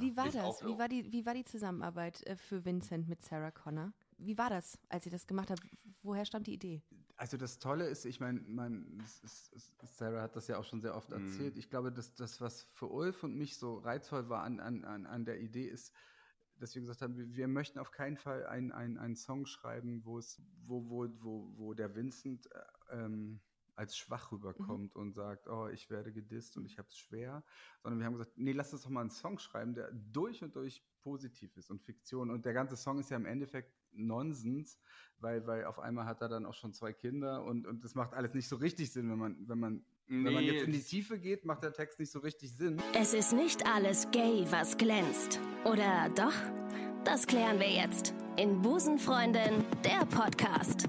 Wie war Ist das? Wie war, die, wie war die Zusammenarbeit äh, für Vincent mit Sarah Connor? Wie war das, als ihr das gemacht habt? Woher stammt die Idee? Also das Tolle ist, ich meine, mein, Sarah hat das ja auch schon sehr oft erzählt. Ich glaube, dass das, was für Ulf und mich so reizvoll war an, an, an, der Idee, ist, dass wir gesagt haben, wir, wir möchten auf keinen Fall einen, einen, einen Song schreiben, wo es, wo, wo, wo, wo der Vincent äh, ähm, als schwach rüberkommt und sagt, oh, ich werde gedisst und ich habe es schwer, sondern wir haben gesagt, nee, lass uns doch mal einen Song schreiben, der durch und durch positiv ist und Fiktion. Und der ganze Song ist ja im Endeffekt Nonsens, weil, weil auf einmal hat er dann auch schon zwei Kinder und, und das macht alles nicht so richtig Sinn, wenn man, wenn man, wenn man Nee, jetzt in die Tiefe geht, macht der Text nicht so richtig Sinn. Es ist nicht alles gay, was glänzt. Oder doch? Das klären wir jetzt in Busenfreundin, der Podcast.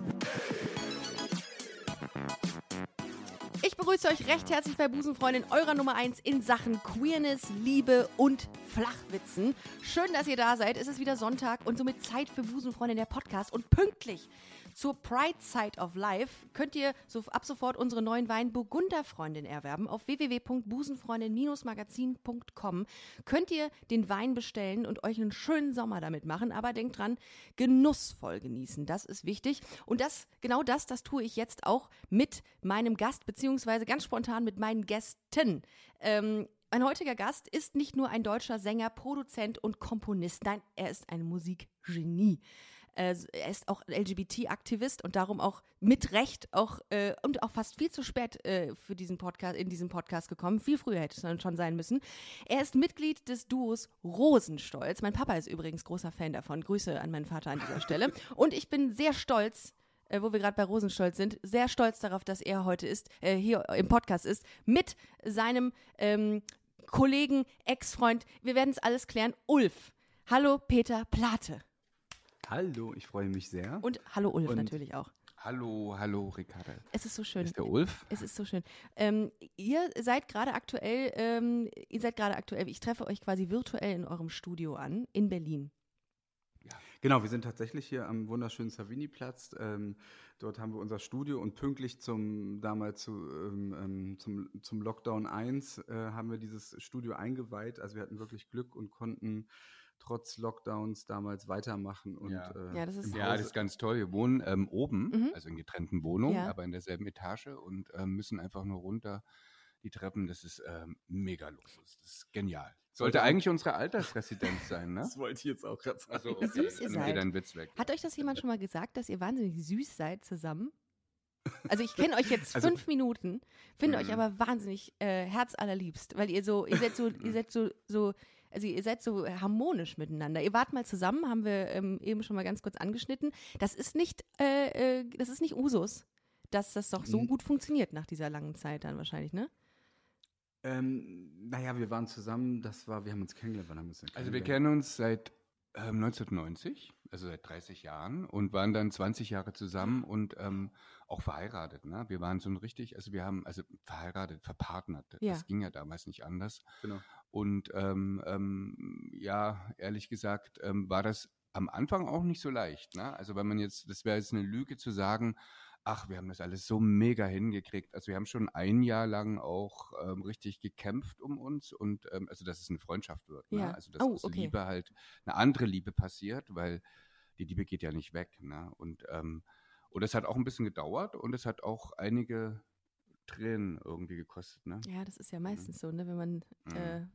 Begrüße euch recht herzlich bei Busenfreundin, eurer Nummer 1 in Sachen Queerness, Liebe und Flachwitzen. Schön, dass ihr da seid. Es ist wieder Sonntag und somit Zeit für Busenfreundin, der Podcast. Und pünktlich zur Pride Side of Life könnt ihr so ab sofort unsere neuen Wein Burgunderfreundin erwerben. Auf www.busenfreundin-magazin.com könnt ihr den Wein bestellen und euch einen schönen Sommer damit machen. Aber denkt dran, genussvoll genießen. Das ist wichtig. Und das, genau das, das tue ich jetzt auch mit meinem Gast, beziehungsweise ganz spontan mit meinen Gästen. Ähm, mein heutiger Gast ist nicht nur ein deutscher Sänger, Produzent und Komponist. Nein, er ist ein Musikgenie. Äh, Er ist auch LGBT-Aktivist und darum auch mit Recht auch äh, und auch fast viel zu spät äh, für diesen Podcast in diesen Podcast gekommen. Viel früher hätte es dann schon sein müssen. Er ist Mitglied des Duos Rosenstolz. Mein Papa ist übrigens großer Fan davon. Grüße an meinen Vater an dieser Stelle. Und ich bin sehr stolz, äh, wo wir gerade bei Rosenstolz sind, sehr stolz darauf, dass er heute ist, äh, hier im Podcast ist, mit seinem ähm, Kollegen, Ex-Freund. Wir werden es alles klären. Ulf. Hallo Peter Plate. Hallo, ich freue mich sehr. Und hallo Ulf Und- natürlich auch. Hallo, hallo, Ricarda. Es ist so schön. Ist der Ulf? Es ist so schön. Ähm, ihr seid gerade aktuell, ähm, ihr seid gerade aktuell, ich treffe euch quasi virtuell in eurem Studio an, in Berlin. Genau, wir sind tatsächlich hier am wunderschönen Savini-Platz. Ähm, dort haben wir unser Studio und pünktlich zum damals zu, ähm, ähm, zum, zum Lockdown 1 äh, haben wir dieses Studio eingeweiht. Also wir hatten wirklich Glück und konnten trotz Lockdowns damals weitermachen. Und, Ja. äh, Ja, das ist- Ja, das ist ganz toll. Wir wohnen ähm, oben, Mhm. also in getrennten Wohnungen, Ja. aber in derselben Etage und ähm, müssen einfach nur runter die Treppen. Das ist ähm, mega Luxus. Das ist genial. Sollte eigentlich unsere Altersresidenz sein, ne? Das wollte ich jetzt auch gerade sagen. Also, Wie süß ihr dann seid. geht dein Witz weg. Hat euch das jemand schon mal gesagt, dass ihr wahnsinnig süß seid zusammen? Also ich kenne euch jetzt Also- fünf Minuten, finde euch Mhm. aber wahnsinnig äh, herzallerliebst, weil ihr so, ihr seid so, ihr seid so, so, also ihr seid so harmonisch miteinander. Ihr wart mal zusammen, haben wir ähm, eben schon mal ganz kurz angeschnitten. Das ist nicht, äh, äh, das ist nicht Usus, dass das doch so gut funktioniert nach dieser langen Zeit dann wahrscheinlich, ne? Ähm, naja, wir waren zusammen, das war, wir haben uns kennengelernt, wann haben wir uns denn Also wir kennengelernt? kennen uns seit ähm, 1990, also seit 30 Jahren und waren dann 20 Jahre zusammen und ähm, auch verheiratet. Ne? Wir waren so ein richtig, also wir haben, also verheiratet, verpartnert. Ja. Das ging ja damals nicht anders. Genau. Und ähm, ähm, ja, ehrlich gesagt, ähm, war das am Anfang auch nicht so leicht. Ne? Also wenn man jetzt, das wäre jetzt eine Lüge zu sagen, ach, wir haben das alles so mega hingekriegt. Also wir haben schon ein Jahr lang auch ähm, richtig gekämpft um uns und ähm, also dass es eine Freundschaft wird. Ne? Ja. Also dass Oh, aus okay. Liebe halt eine andere Liebe passiert, weil die Liebe geht ja nicht weg. Ne? Und ähm, und es hat auch ein bisschen gedauert und es hat auch einige Tränen irgendwie gekostet. Ne? Ja, das ist ja meistens so, ne? Wenn man, Mhm. äh,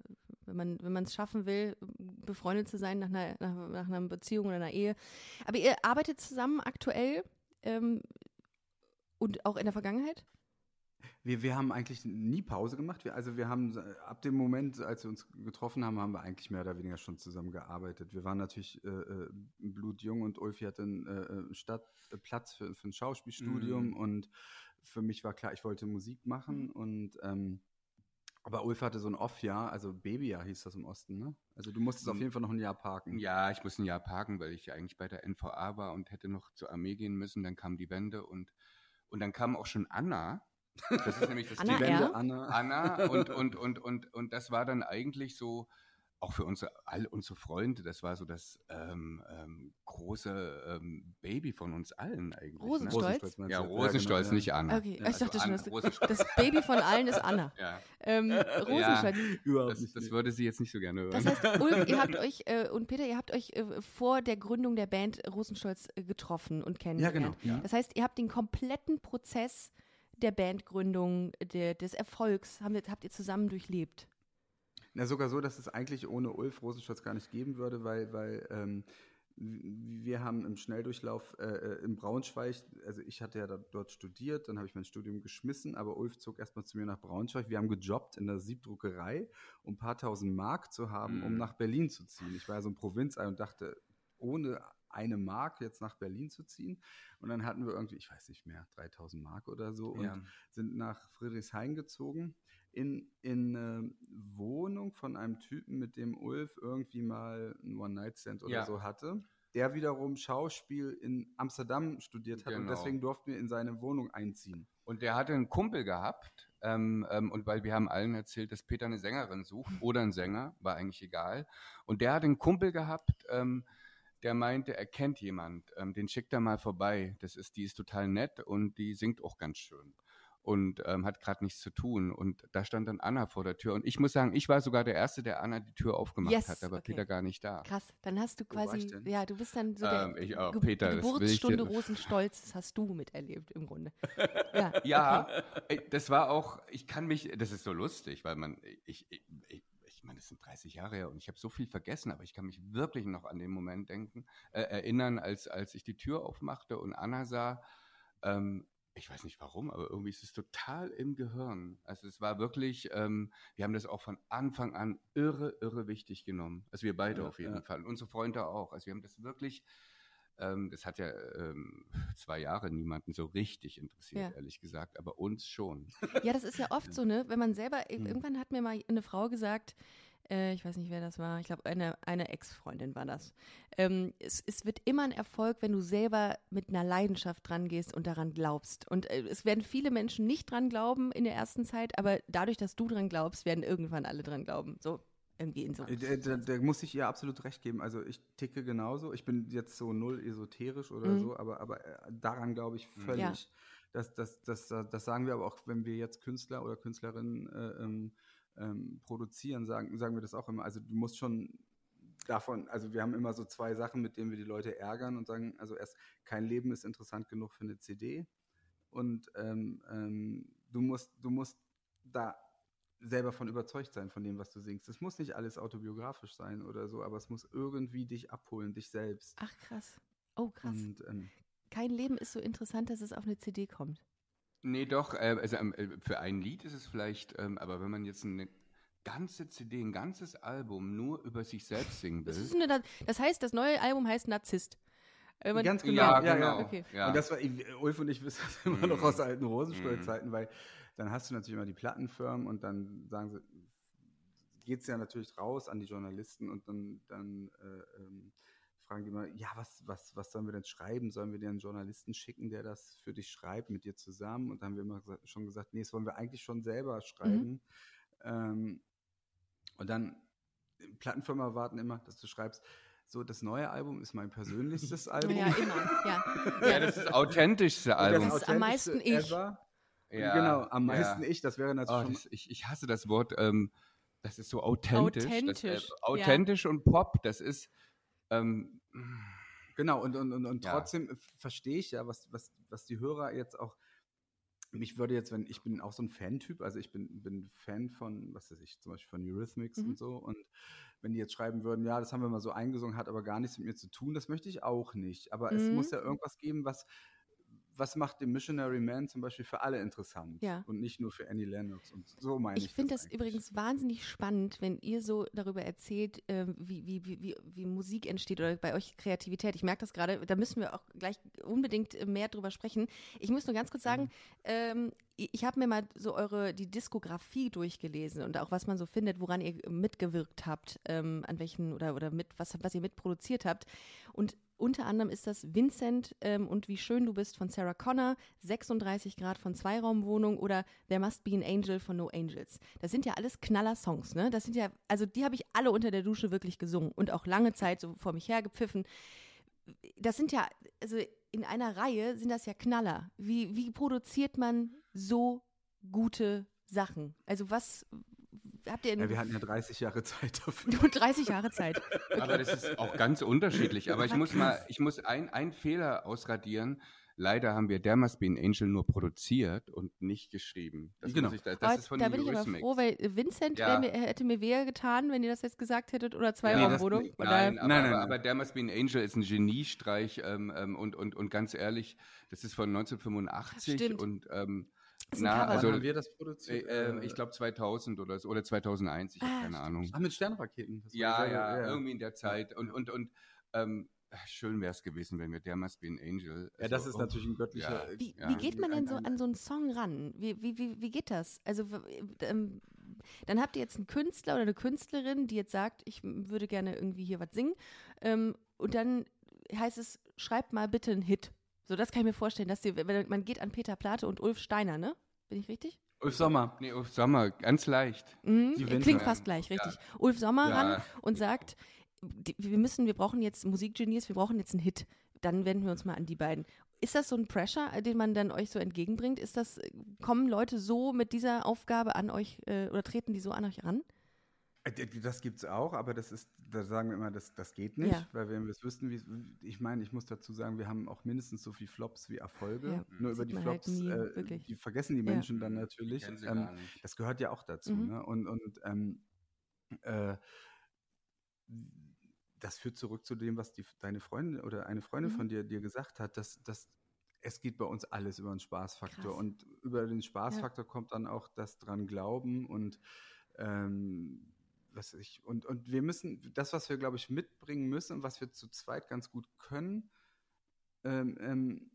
wenn man, wenn man es schaffen will, befreundet zu sein nach einer, nach, nach einer Beziehung oder einer Ehe. Aber ihr arbeitet zusammen aktuell ähm, und auch in der Vergangenheit? Wir, wir haben eigentlich nie Pause gemacht. Wir, also wir haben äh, ab dem Moment, als wir uns getroffen haben, haben wir eigentlich mehr oder weniger schon zusammen gearbeitet. Wir waren natürlich äh, äh, blutjung und Ulfi hatte einen äh, Stadt, äh, Platz für, für ein Schauspielstudium Mhm. und für mich war klar, ich wollte Musik machen und ähm, aber Ulf hatte so ein Off-Jahr, also Babyjahr hieß das im Osten, ne? Also du musstest auf Mhm. jeden Fall noch ein Jahr parken. Ja, ich muss ein Jahr parken, weil ich ja eigentlich bei der NVA war und hätte noch zur Armee gehen müssen. Dann kam die Wende und, und dann kam auch schon Anna. Das ist nämlich das Anna Thema. R? Anna. Anna und, und, und, und, und das war dann eigentlich so auch für unsere, all unsere Freunde, das war so das ähm, ähm, große ähm, Baby von uns allen eigentlich. Rosenstolz? Ne? Ja, Rosenstolz, genau, nicht Anna. Okay, Also ich dachte schon, Anna, das, Rosenstolz. das Baby von allen ist Anna. Ja, Ähm, Rosenstolz. Überhaupt das, nicht. das würde sie jetzt nicht so gerne hören. Das heißt, Ulf, ihr habt euch äh, und Peter, ihr habt euch äh, vor der Gründung der Band Rosenstolz äh, getroffen und kennengelernt. genau, ja. Das heißt, ihr habt den kompletten Prozess der Bandgründung, der, des Erfolgs, haben, habt ihr zusammen durchlebt. Na, sogar so, dass es eigentlich ohne Ulf Rosenstolz gar nicht geben würde, weil, weil ähm, wir haben im Schnelldurchlauf äh, äh, in Braunschweig, also ich hatte ja da, dort studiert, dann habe ich mein Studium geschmissen, aber Ulf zog erstmal zu mir nach Braunschweig. Wir haben gejobbt in der Siebdruckerei, um ein paar tausend Mark zu haben, um Mhm. nach Berlin zu ziehen. Ich war ja so ein Provinzei und dachte, ohne eine Mark jetzt nach Berlin zu ziehen. Und dann hatten wir irgendwie, ich weiß nicht mehr, 3000 Mark oder so und Ja. sind nach Friedrichshain gezogen in, in eine Wohnung von einem Typen, mit dem Ulf irgendwie mal ein One-Night-Stand oder Ja. so hatte. Der wiederum Schauspiel in Amsterdam studiert hat und Genau. deswegen durften wir in seine Wohnung einziehen. Und der hatte einen Kumpel gehabt, ähm, ähm, und weil wir haben allen erzählt, dass Peter eine Sängerin sucht oder einen Sänger, war eigentlich egal. Und der hat einen Kumpel gehabt, ähm, der meinte, er kennt jemand, ähm, den schickt er mal vorbei. Das ist, die ist total nett und die singt auch ganz schön. Und ähm, hat gerade nichts zu tun. Und da stand dann Anna vor der Tür. Und ich muss sagen, ich war sogar der Erste, der Anna die Tür aufgemacht Yes, hat, aber okay. Peter gar nicht da. Krass, dann hast du quasi, ja, du bist dann so der Ähm, ich auch. Ge Peter, Geburtsstunde Rosenstolz, das hast du miterlebt im Grunde. Ja, Ja, ey, das war auch, ich kann mich, das ist so lustig, weil man, ich, ich, ich meine, das sind 30 Jahre her und ich habe so viel vergessen, aber ich kann mich wirklich noch an den Moment denken, äh, erinnern, als, als ich die Tür aufmachte und Anna sah, ähm, ich weiß nicht warum, aber irgendwie ist es total im Gehirn. Also es war wirklich, ähm, wir haben das auch von Anfang an irre, irre wichtig genommen. Also wir beide Ja, auf jeden ja. Fall. Und unsere Freunde auch. Also wir haben das wirklich, ähm, das hat ja ähm, zwei Jahre niemanden so richtig interessiert, Ja. ehrlich gesagt, aber uns schon. Ja, das ist ja oft so, ne? Wenn man selber, Hm. irgendwann hat mir mal eine Frau gesagt, äh, ich weiß nicht, wer das war, ich glaube, eine, eine Ex-Freundin war das. Ähm, es, es wird immer ein Erfolg, wenn du selber mit einer Leidenschaft dran gehst und daran glaubst. Und äh, es werden viele Menschen nicht dran glauben in der ersten Zeit, aber dadurch, dass du dran glaubst, werden irgendwann alle dran glauben. So, irgendwie in so. Da, da, da muss ich ihr absolut recht geben. Also ich ticke genauso. Ich bin jetzt so null esoterisch oder Mhm. so, aber, aber äh, daran glaube ich völlig. Ja. Das, das, das, das, das sagen wir aber auch, wenn wir jetzt Künstler oder Künstlerinnen äh, ähm, ähm, produzieren, sagen, sagen wir das auch immer. Also du musst schon davon, also wir haben immer so zwei Sachen, mit denen wir die Leute ärgern und sagen, also erst kein Leben ist interessant genug für eine CD und ähm, ähm, du musst, du musst da selber von überzeugt sein von dem, was du singst. Es muss nicht alles autobiografisch sein oder so, aber es muss irgendwie dich abholen, dich selbst. Ach, krass. Oh, krass. Und ähm, Kein Leben ist so interessant, dass es auf eine CD kommt. Nee, doch, äh, also ähm, äh, für ein Lied ist es vielleicht, ähm, aber wenn man jetzt eine ganze CD, ein ganzes Album nur über sich selbst singen Das, ist will. eine, das heißt, das neue Album heißt Narzisst. Man- ganz genau, Ja, ja, genau. ja. Okay. Ja. Und das war, Ulf und ich wissen das immer noch Mhm. aus alten Rosenstolz-Zeiten, weil dann hast du natürlich immer die Plattenfirmen und dann sagen sie, geht es ja natürlich raus an die Journalisten und dann, dann äh, ähm, fragen die immer, ja, was, was, was sollen wir denn schreiben? Sollen wir dir einen Journalisten schicken, der das für dich schreibt, mit dir zusammen? Und dann haben wir immer gesagt, schon gesagt, nee, das wollen wir eigentlich schon selber schreiben. Ähm, und dann, Plattenfirma warten immer, dass du schreibst, so, das neue Album ist mein persönlichstes Album. Ja, immer. Ja. ja, das ist das authentischste Album. Das ist am meisten ich. ever. Ja, genau, am ja. meisten ich, das wäre Oh, natürlich schon das, ich, ich hasse das Wort, ähm, das ist so authentisch. Authentisch, Das, äh, authentisch und Pop, das ist, ähm, Genau, und, und, und, und Ja. trotzdem verstehe ich ja, was, was, was die Hörer jetzt auch. Mich würde jetzt, wenn ich bin auch so ein Fan-Typ, also ich bin, bin Fan von, was weiß ich, zum Beispiel von Eurythmics Mhm. und so. Und wenn die jetzt schreiben würden, ja, das haben wir mal so eingesungen, hat aber gar nichts mit mir zu tun, das möchte ich auch nicht. Aber es Mhm. muss ja irgendwas geben, was, was macht den Missionary Man zum Beispiel für alle interessant Ja. und nicht nur für Annie Lennox. Und so meine ich. Ich finde das eigentlich. übrigens wahnsinnig spannend, wenn ihr so darüber erzählt, ähm, wie, wie, wie, wie, Musik entsteht oder bei euch Kreativität. Ich merke das gerade, da müssen wir auch gleich unbedingt äh, mehr drüber sprechen. Ich muss nur ganz kurz sagen, ähm, ich ich habe mir mal so eure, die Diskografie durchgelesen und auch was man so findet, woran ihr mitgewirkt habt, ähm, an welchen oder, oder mit, was, was ihr mitproduziert habt. Und unter anderem ist das Vincent ähm, und Wie schön du bist von Sarah Connor, 36 Grad von Zweiraumwohnung oder There Must Be an Angel von No Angels. Das sind ja alles Knaller-Songs, ne? Das sind ja, also die habe ich alle unter der Dusche wirklich gesungen und auch lange Zeit so vor mich hergepfiffen. Das sind ja, also in einer Reihe sind das ja Knaller. Wie, wie produziert man so gute Sachen? Also was, habt ihr Ja, wir hatten ja 30 Jahre Zeit dafür. nur 30 Jahre Zeit. Aber das ist auch ganz unterschiedlich. Aber ich muss mal, ich muss ein- einen Fehler ausradieren. Leider haben wir Der Must Be an Angel nur produziert und nicht geschrieben. Das, Genau. ich, das, Aber das ist von da bin ich aber froh, weil Vincent Ja. mir, hätte mir wehe getan, wenn ihr das jetzt gesagt hättet, oder das- Zweiraumwohnung. nee, oder Nein, aber, Nein, nein, aber, nein. aber Der Must Be an Angel ist ein Geniestreich ähm, ähm, und, und, und ganz ehrlich, das ist von 1985 Stimmt. und ähm, na, Cover. also haben wir das produziert? äh, ich glaube 2000 oder so, oder 2001, ich Ah, habe keine Ahnung. Ach, mit Sternraketen. Ja, sehr- ja, irgendwie in der Zeit. Und, und, und ähm, schön wäre es gewesen, wenn wir Der Must Be an Angel. Ja, das also, ist natürlich ein göttlicher. Ja. Wie, Ja. wie geht man denn so an so einen Song ran? Wie, wie, wie, wie geht das? Also, ähm, dann habt ihr jetzt einen Künstler oder eine Künstlerin, die jetzt sagt, ich würde gerne irgendwie hier was singen. Ähm, und dann heißt es, schreibt mal bitte einen Hit. So, das kann ich mir vorstellen, dass die, wenn- man geht an Peter Plate und Ulf Steiner, ne? Bin ich richtig? Ulf Sommer. Nee, auf Sommer, ganz leicht. Mhm, Die klingt fast gleich, richtig. Ulf Sommer Ja. ran und sagt, die, wir müssen, wir brauchen jetzt Musikgenies, wir brauchen jetzt einen Hit. Dann wenden wir uns mal an die beiden. Ist das so ein Pressure, äh, den man dann euch so entgegenbringt? Ist das, äh, kommen Leute so mit dieser Aufgabe an euch äh, oder treten die so an euch ran? Äh, Das gibt's auch, aber das ist, da sagen wir immer, das, das geht nicht, Ja. weil wenn wir es wüssten, wie ich meine, ich muss dazu sagen, wir haben auch mindestens so viel Flops wie Erfolge. Ja, Nur über die halt Flops, nie, äh, die vergessen die Ja. Menschen dann natürlich. Ähm, gar nicht. das gehört ja auch dazu. Mhm. Ne? Und, und ähm, äh, das führt zurück zu dem, was die, deine Freundin oder eine Freundin Mhm. von dir dir gesagt hat, dass, dass es geht bei uns alles über den Spaßfaktor. Krass. Und über den Spaßfaktor kommt dann auch das dran glauben und ähm, was ich, und, und wir müssen, das, was wir, glaube ich, mitbringen müssen und was wir zu zweit ganz gut können, ähm, ähm,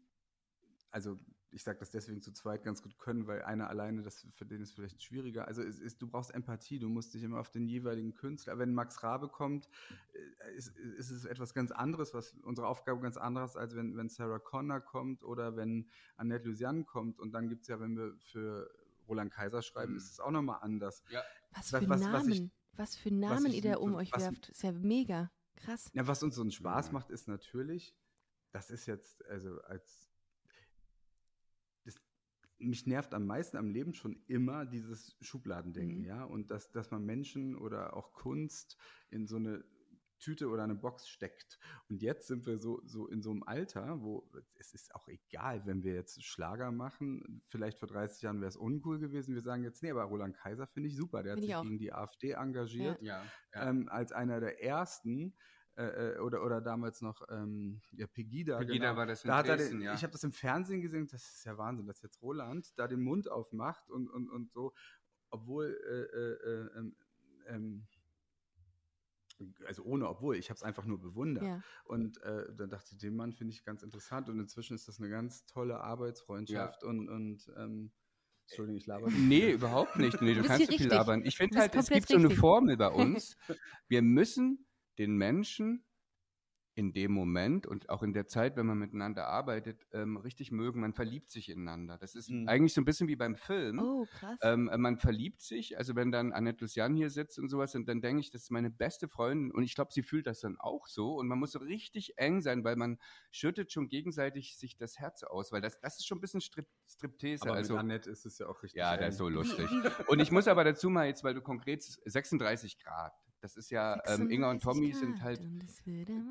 also ich sage das deswegen zu zweit ganz gut können, weil einer alleine, das für den ist vielleicht schwieriger. Also es ist, du brauchst Empathie, du musst dich immer auf den jeweiligen Künstler. Wenn Max Rabe kommt, äh, ist, ist es etwas ganz anderes, was unsere Aufgabe ganz anderes, als wenn, wenn Sarah Connor kommt oder wenn Annette Lusian kommt. Und dann gibt es ja, wenn wir für Roland Kaiser schreiben, Mhm. ist es auch nochmal anders. Ja. Was Was- für was- Namen, was was, für Namen ich- ihr da um euch was- werft. Ist ja mega. Krass. Ja, was uns so einen Spaß Ja. macht, ist natürlich, das ist jetzt, also als das, mich nervt am meisten am Leben schon immer dieses Schubladendenken, Mhm. ja. Und dass, dass man Menschen oder auch Kunst in so eine Tüte oder eine Box steckt. Und jetzt sind wir so, so in so einem Alter, wo es ist auch egal, wenn wir jetzt Schlager machen. Vielleicht vor 30 Jahren wäre es uncool gewesen. Wir sagen jetzt, nee, aber Roland Kaiser finde ich super. Der hat sich auch. gegen die AfD engagiert Ja, ja. ähm, als einer der ersten äh, äh, oder, oder damals noch ähm, ja, Pegida. Pegida genau. war das in da hat Dresden, den, ja. Ich habe das im Fernsehen gesehen, das ist ja Wahnsinn, dass jetzt Roland da den Mund aufmacht und, und, und so, obwohl, äh, äh, äh, ähm, ähm, also ohne obwohl, ich habe es einfach nur bewundert. Ja. Und äh, dann dachte ich, den Mann finde ich ganz interessant und inzwischen ist das eine ganz tolle Arbeitsfreundschaft und, und ähm, Entschuldigung, ich laber. Nee, überhaupt nicht. Nee, du kannst so viel richtig. labern. Ich finde halt, es gibt so eine richtig. Formel bei uns. Wir müssen den Menschen in dem Moment und auch in der Zeit, wenn man miteinander arbeitet, ähm, richtig mögen. Man verliebt sich ineinander. Das ist Mhm. eigentlich so ein bisschen wie beim Film. Oh, krass. Ähm, äh, man verliebt sich, also wenn dann Annette Lucian hier sitzt und sowas, und dann denke ich, das ist meine beste Freundin und ich glaube, sie fühlt das dann auch so und man muss so richtig eng sein, weil man schüttet schon gegenseitig sich das Herz aus, weil das, das ist schon ein bisschen Strip, Striptease. Aber also, mit Annette ist es ja auch richtig. ja, der eng. ist so lustig. Und ich muss aber dazu mal jetzt, weil du konkret 36 Grad, das ist ja, ähm, Inga und 36 Tommy sind halt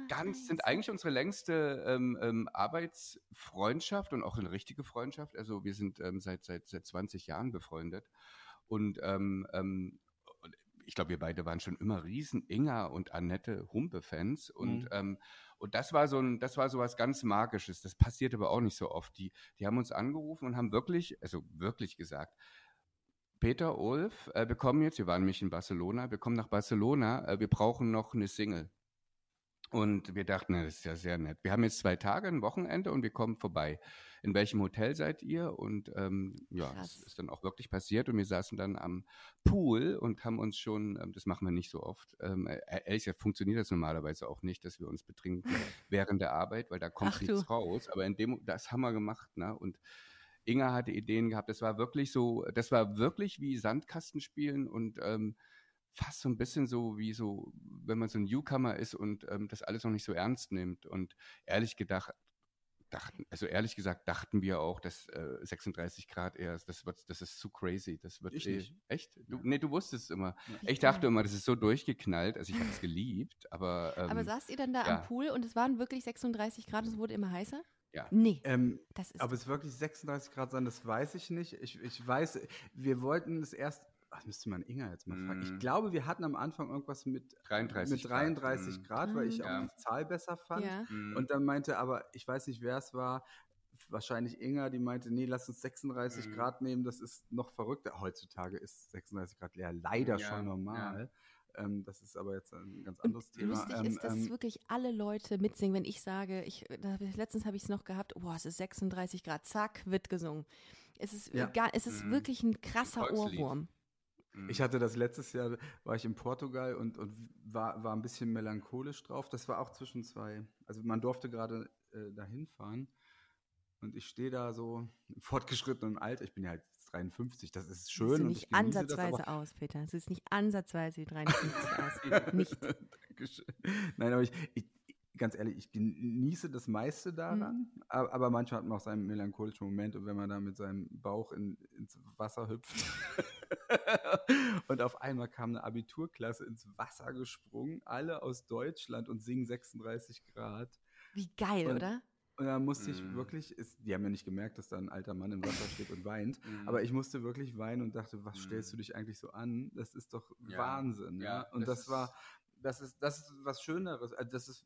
ganz, sind eigentlich unsere längste ähm, ähm, Arbeitsfreundschaft und auch eine richtige Freundschaft. Also wir sind ähm, seit, seit, seit 20 Jahren befreundet. Und ähm, ähm, ich glaube, wir beide waren schon immer riesen Inga und Annette Humpe-Fans. Und, Mhm. ähm, und das war so ein, das war so was ganz Magisches. Das passiert aber auch nicht so oft. Die, die haben uns angerufen und haben wirklich, also wirklich gesagt, Peter, Ulf, äh, wir kommen jetzt, wir waren nämlich in Barcelona, wir kommen nach Barcelona, äh, wir brauchen noch eine Single. Und wir dachten, na, das ist ja sehr nett. Wir haben jetzt zwei Tage, ein Wochenende und wir kommen vorbei. In welchem Hotel seid ihr? Und ähm, ja, Krass. das ist dann auch wirklich passiert. Und wir saßen dann am Pool und haben uns schon, ähm, das machen wir nicht so oft, ähm, äh, ehrlich gesagt funktioniert das normalerweise auch nicht, dass wir uns betrinken während der Arbeit, weil da kommt Ach nichts du. raus. Aber in dem, das haben wir gemacht, ne? Und Inga hatte Ideen gehabt. Das war wirklich so, das war wirklich wie Sandkastenspielen und ähm, fast so ein bisschen so wie so, wenn man so ein Newcomer ist und ähm, das alles noch nicht so ernst nimmt. Und ehrlich gedacht, dachten, also ehrlich gesagt dachten wir auch, dass äh, 36 Grad eher, das wird, das ist zu crazy. Das wird Ich eh, nicht. echt? Du, Ja. Nee, du wusstest es immer. Ja. Ich dachte immer, das ist so durchgeknallt. Also ich habe es geliebt, aber ähm, Aber saßt ihr dann da ja. am Pool und es waren wirklich 36 Grad und es wurde immer heißer? Ja. Nee, Ähm, das ist. ob es wirklich 36 Grad sein, das weiß ich nicht. Ich, ich weiß, wir wollten es erst, ach, müsste man Inga jetzt mal fragen. Ich Mhm. glaube, wir hatten am Anfang irgendwas mit 33 mit 33 Mhm. Grad, weil ich Mhm. auch Ja. die Zahl besser fand. ja. Mhm. Und dann meinte aber, ich weiß nicht, wer es war, wahrscheinlich Inga, die meinte, nee, lass uns 36 Mhm. Grad nehmen, das ist noch verrückter. Heutzutage ist 36 Grad ja leider Ja, schon normal. Ähm, das ist aber jetzt ein ganz Und anderes Thema. lustig Ähm, ist, dass ähm, wirklich alle Leute mitsingen, wenn ich sage, ich, letztens habe ich es noch gehabt, boah, es ist 36 Grad, zack, wird gesungen. Es ist, Ja. gar, es ist Mhm. wirklich ein krasser Volkslied. Ohrwurm. Mhm. Ich hatte das letztes Jahr, war ich in Portugal und, und war, war ein bisschen melancholisch drauf. Das war auch zwischen zwei, also man durfte gerade äh, dahin fahren und ich stehe da so im fortgeschrittenen Alter. Ich bin ja halt jetzt 53, das ist schön. Und nicht ansatzweise das, aus, Peter. Es ist nicht ansatzweise wie 53 aus. Nicht. Dankeschön. Nein, aber ich, ich, ganz ehrlich, ich genieße das meiste daran, Mhm. aber, aber manchmal hat man auch seinen melancholischen Moment und wenn man da mit seinem Bauch in, ins Wasser hüpft und auf einmal kam eine Abiturklasse ins Wasser gesprungen, alle aus Deutschland und singen 36 Grad. Wie geil, Und- oder? Und da musste ich Mhm. wirklich, ist, die haben ja nicht gemerkt, dass da ein alter Mann im Wasser steht und weint, Mhm. aber ich musste wirklich weinen und dachte, was Mhm. stellst du dich eigentlich so an? Das ist doch Ja, Wahnsinn. ja, Ja, Und das das, war, ist- das ist, das ist was Schöneres. Also das ist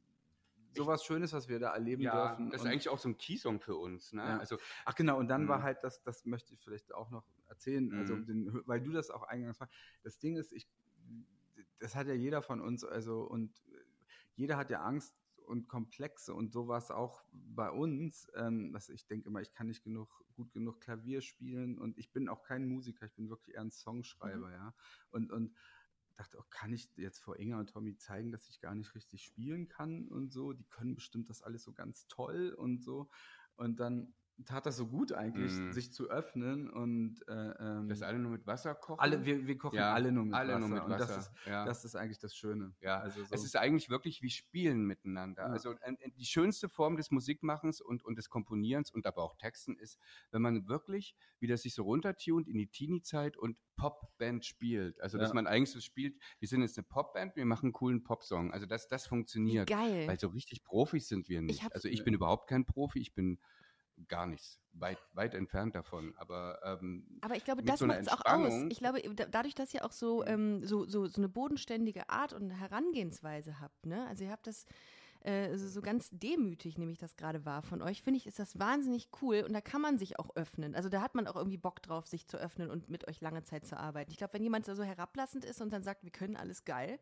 sowas Schönes, was wir da erleben ja, dürfen. das ist Und- eigentlich auch so ein Keysong für uns. Ne? Ja. Also Ach genau, und dann war Mhm. halt das, das möchte ich vielleicht auch noch erzählen, also Mhm. den, weil du das auch eingangs war. Das Ding ist, ich, das hat ja jeder von uns, also und jeder hat ja Angst und Komplexe und so war es auch bei uns. Ähm, dass ich denke immer, ich kann nicht genug, gut genug Klavier spielen und ich bin auch kein Musiker, ich bin wirklich eher ein Songschreiber, ja. Und, und dachte, oh, kann ich jetzt vor Inga und Tommy zeigen, dass ich gar nicht richtig spielen kann und so? Die können bestimmt das alles so ganz toll und so. Und dann tat das so gut eigentlich, Mhm. sich zu öffnen und äh, ähm, das alle nur mit Wasser kochen. alle, wir, wir kochen Ja, alle nur mit alle Wasser. nur mit Und Wasser. das ist, ja. das ist eigentlich das Schöne. Ja, also so, Es ist eigentlich wirklich wie Spielen miteinander. Ja. Also äh, äh, die schönste Form des Musikmachens und, und des Komponierens und aber auch Texten ist, wenn man wirklich wieder sich so runtertunt in die Teenie-Zeit und Popband spielt. Also dass Ja. man eigentlich so spielt, wir sind jetzt eine Popband, wir machen einen coolen Popsong. Also das, das funktioniert. geil. Weil so richtig Profis sind wir nicht. hab- also ich bin überhaupt kein Profi, ich bin gar nichts, weit, weit entfernt davon. Aber ähm, Aber ich glaube, das so macht es auch aus. Ich glaube, da- dadurch, dass ihr auch so, ähm, so, so, so eine bodenständige Art und Herangehensweise habt, ne? Also ihr habt das äh, so, so ganz demütig, nehme ich das gerade wahr von euch, finde ich, ist das wahnsinnig cool und da kann man sich auch öffnen. Also da hat man auch irgendwie Bock drauf, sich zu öffnen und mit euch lange Zeit zu arbeiten. Ich glaube, wenn jemand so herablassend ist und dann sagt, wir können alles geil,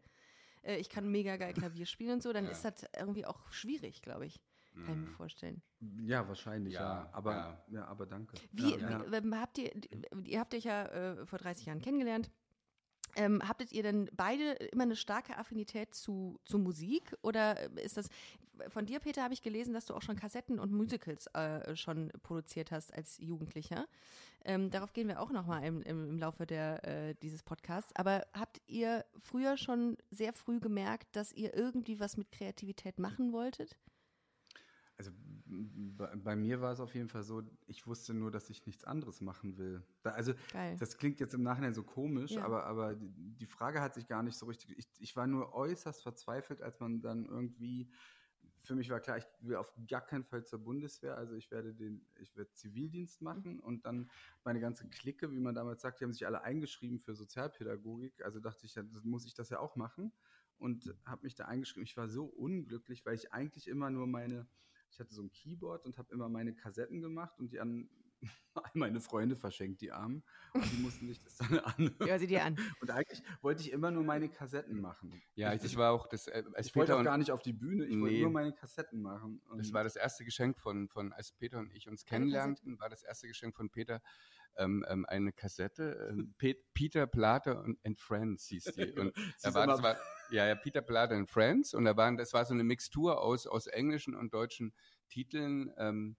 äh, ich kann mega geil Klavier spielen und so, dann Ja. ist das irgendwie auch schwierig, glaube ich. Kann ich mir mh. vorstellen. ja, wahrscheinlich, ja. Ja, Aber, ja. ja. aber danke. Wie, ja, wie ähm, habt ihr, ihr habt euch ja äh, vor 30 Jahren kennengelernt. Ähm, habtet ihr denn beide immer eine starke Affinität zu, zu Musik? Oder äh, ist das, von dir, Peter, habe ich gelesen, dass du auch schon Kassetten und Musicals äh, schon produziert hast als Jugendlicher. Ähm, darauf gehen wir auch nochmal im, im, im Laufe der, äh, dieses Podcasts. Aber habt ihr früher schon sehr früh gemerkt, dass ihr irgendwie was mit Kreativität machen wolltet? Also bei, bei mir war es auf jeden Fall so, ich wusste nur, dass ich nichts anderes machen will. Da, also Geil. das klingt jetzt im Nachhinein so komisch, Ja. aber, aber die, Frage hat sich gar nicht so richtig. Ich, ich war nur äußerst verzweifelt, als man dann irgendwie. Für mich war klar, ich will auf gar keinen Fall zur Bundeswehr. Also ich werde den, ich werde Zivildienst machen und dann meine ganze Clique, wie man damals sagt, die haben sich alle eingeschrieben für Sozialpädagogik. Also dachte ich, das muss ich das ja auch machen und habe mich da eingeschrieben. Ich war so unglücklich, weil ich eigentlich immer nur meine, ich hatte so ein Keyboard und habe immer meine Kassetten gemacht und die an meine Freunde verschenkt, die Armen. Und die mussten sich das dann anhören. Ja, sieh dir an. Und eigentlich wollte ich immer nur meine Kassetten machen. Ja, ich, ich war auch das, äh, als Ich wollte auch gar nicht auf die Bühne, ich wollte Nee. nur meine Kassetten machen. Und das war das erste Geschenk von, von als Peter und ich uns kennenlernten, war das erste Geschenk von Peter ähm, ähm, eine Kassette. Ähm, Pe Peter Plate und and Friends hieß die. Und Sie da war, das war, ja, ja, Peter Plate and Friends. Und da waren, das war so eine Mixtur aus, aus englischen und deutschen Titeln. Ähm,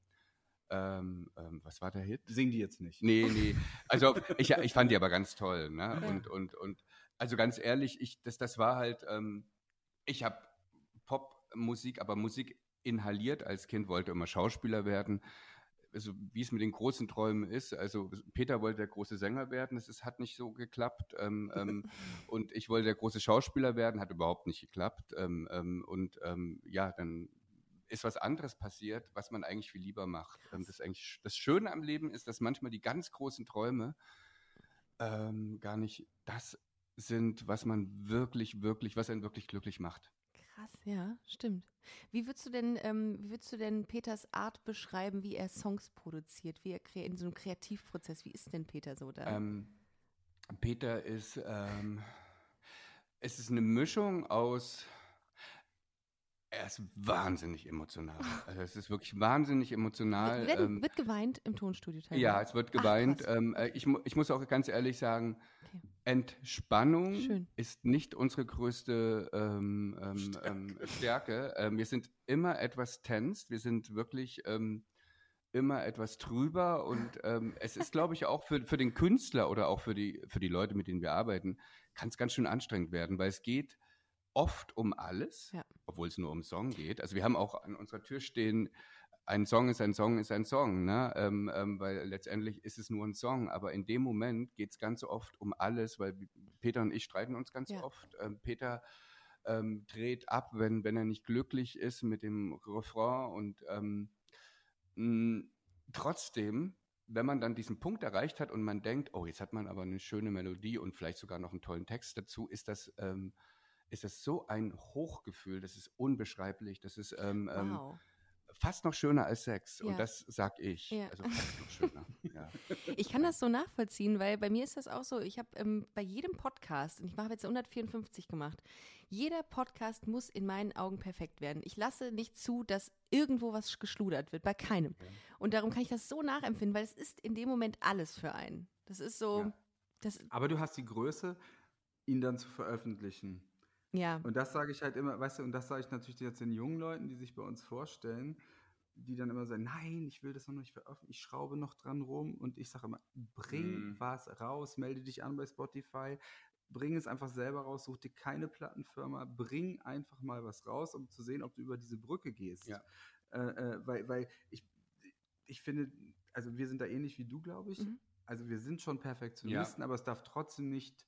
ähm, ähm, was war der Hit? Sing die jetzt nicht. Nee, nee. Also ich, ich fand die aber ganz toll. Ne? Und, und, und also ganz ehrlich, ich, das, das war halt, ähm, ich habe Popmusik, aber Musik inhaliert als Kind, wollte immer Schauspieler werden. Also wie es mit den großen Träumen ist. Also Peter wollte der große Sänger werden, das ist, hat nicht so geklappt. Ähm, ähm, und ich wollte der große Schauspieler werden, hat überhaupt nicht geklappt. Ähm, ähm, und ähm, ja, dann ist was anderes passiert, was man eigentlich viel lieber macht. Das, eigentlich, das Schöne am Leben ist, dass manchmal die ganz großen Träume ähm, gar nicht das sind, was man wirklich, wirklich, was einen wirklich glücklich macht. Krass, ja, stimmt. Wie würdest du denn, ähm, wie würdest du denn Peters Art beschreiben, wie er Songs produziert, wie er in so einem Kreativprozess, wie ist denn Peter so da? Ähm, Peter ist, ähm, es ist eine Mischung aus, er ist wahnsinnig emotional. Also es ist wirklich wahnsinnig emomal. wird, ähm, wird geweint im Tonstudio teilweise? Ja, es wird Ach, geweint. krass. ähm, äh, ich, ich muss auch ganz ehrlich sagen, Okay. Entspannung Schön. ist nicht unsere größte ähm, ähm, ähm, Stärke. Ähm, wir sind immer etwas tensed, wir sind wirklich ähm, immer etwas trüber und ähm, es ist, glaube ich, auch für, für den Künstler oder auch für die, für die Leute, mit denen wir arbeiten, kann es ganz schön anstrengend werden, weil es geht oft um alles, Ja. obwohl es nur um Song geht. Also wir haben auch an unserer Tür stehen, ein Song ist ein Song ist ein Song, ne? ähm, ähm, weil letztendlich ist es nur ein Song, aber in dem Moment geht es ganz oft um alles, weil Peter und ich streiten uns ganz Ja. oft. Ähm, Peter ähm, dreht ab, wenn, wenn er nicht glücklich ist mit dem Refrain und ähm, mh, trotzdem, wenn man dann diesen Punkt erreicht hat und man denkt, oh, jetzt hat man aber eine schöne Melodie und vielleicht sogar noch einen tollen Text dazu, ist das, ähm, ist das so ein Hochgefühl, das ist unbeschreiblich, das ist ähm, ähm, Wow. fast noch schöner als Sex. Ja. Und das sag ich. Ja. Also fast noch schöner. ja. Ich kann das so nachvollziehen, weil bei mir ist das auch so, ich habe ähm, bei jedem Podcast, und ich habe jetzt 154 gemacht, jeder Podcast muss in meinen Augen perfekt werden. Ich lasse nicht zu, dass irgendwo was geschludert wird, bei keinem. Und darum kann ich das so nachempfinden, weil es ist in dem Moment alles für einen. Das ist so, Ja. das, Aber du hast die Größe, ihn dann zu veröffentlichen. Ja, Und das sage ich halt immer, weißt du, und das sage ich natürlich jetzt den jungen Leuten, die sich bei uns vorstellen, die dann immer sagen, nein, ich will das noch nicht veröffentlichen, ich schraube noch dran rum und ich sage immer, bring Mhm. was raus, melde dich an bei Spotify, bring es einfach selber raus, such dir keine Plattenfirma, bring einfach mal was raus, um zu sehen, ob du über diese Brücke gehst. Ja. Äh, äh, weil, weil ich, ich finde, also wir sind da ähnlich wie du, glaube ich. Mhm. Also wir sind schon Perfektionisten, aber es darf trotzdem nicht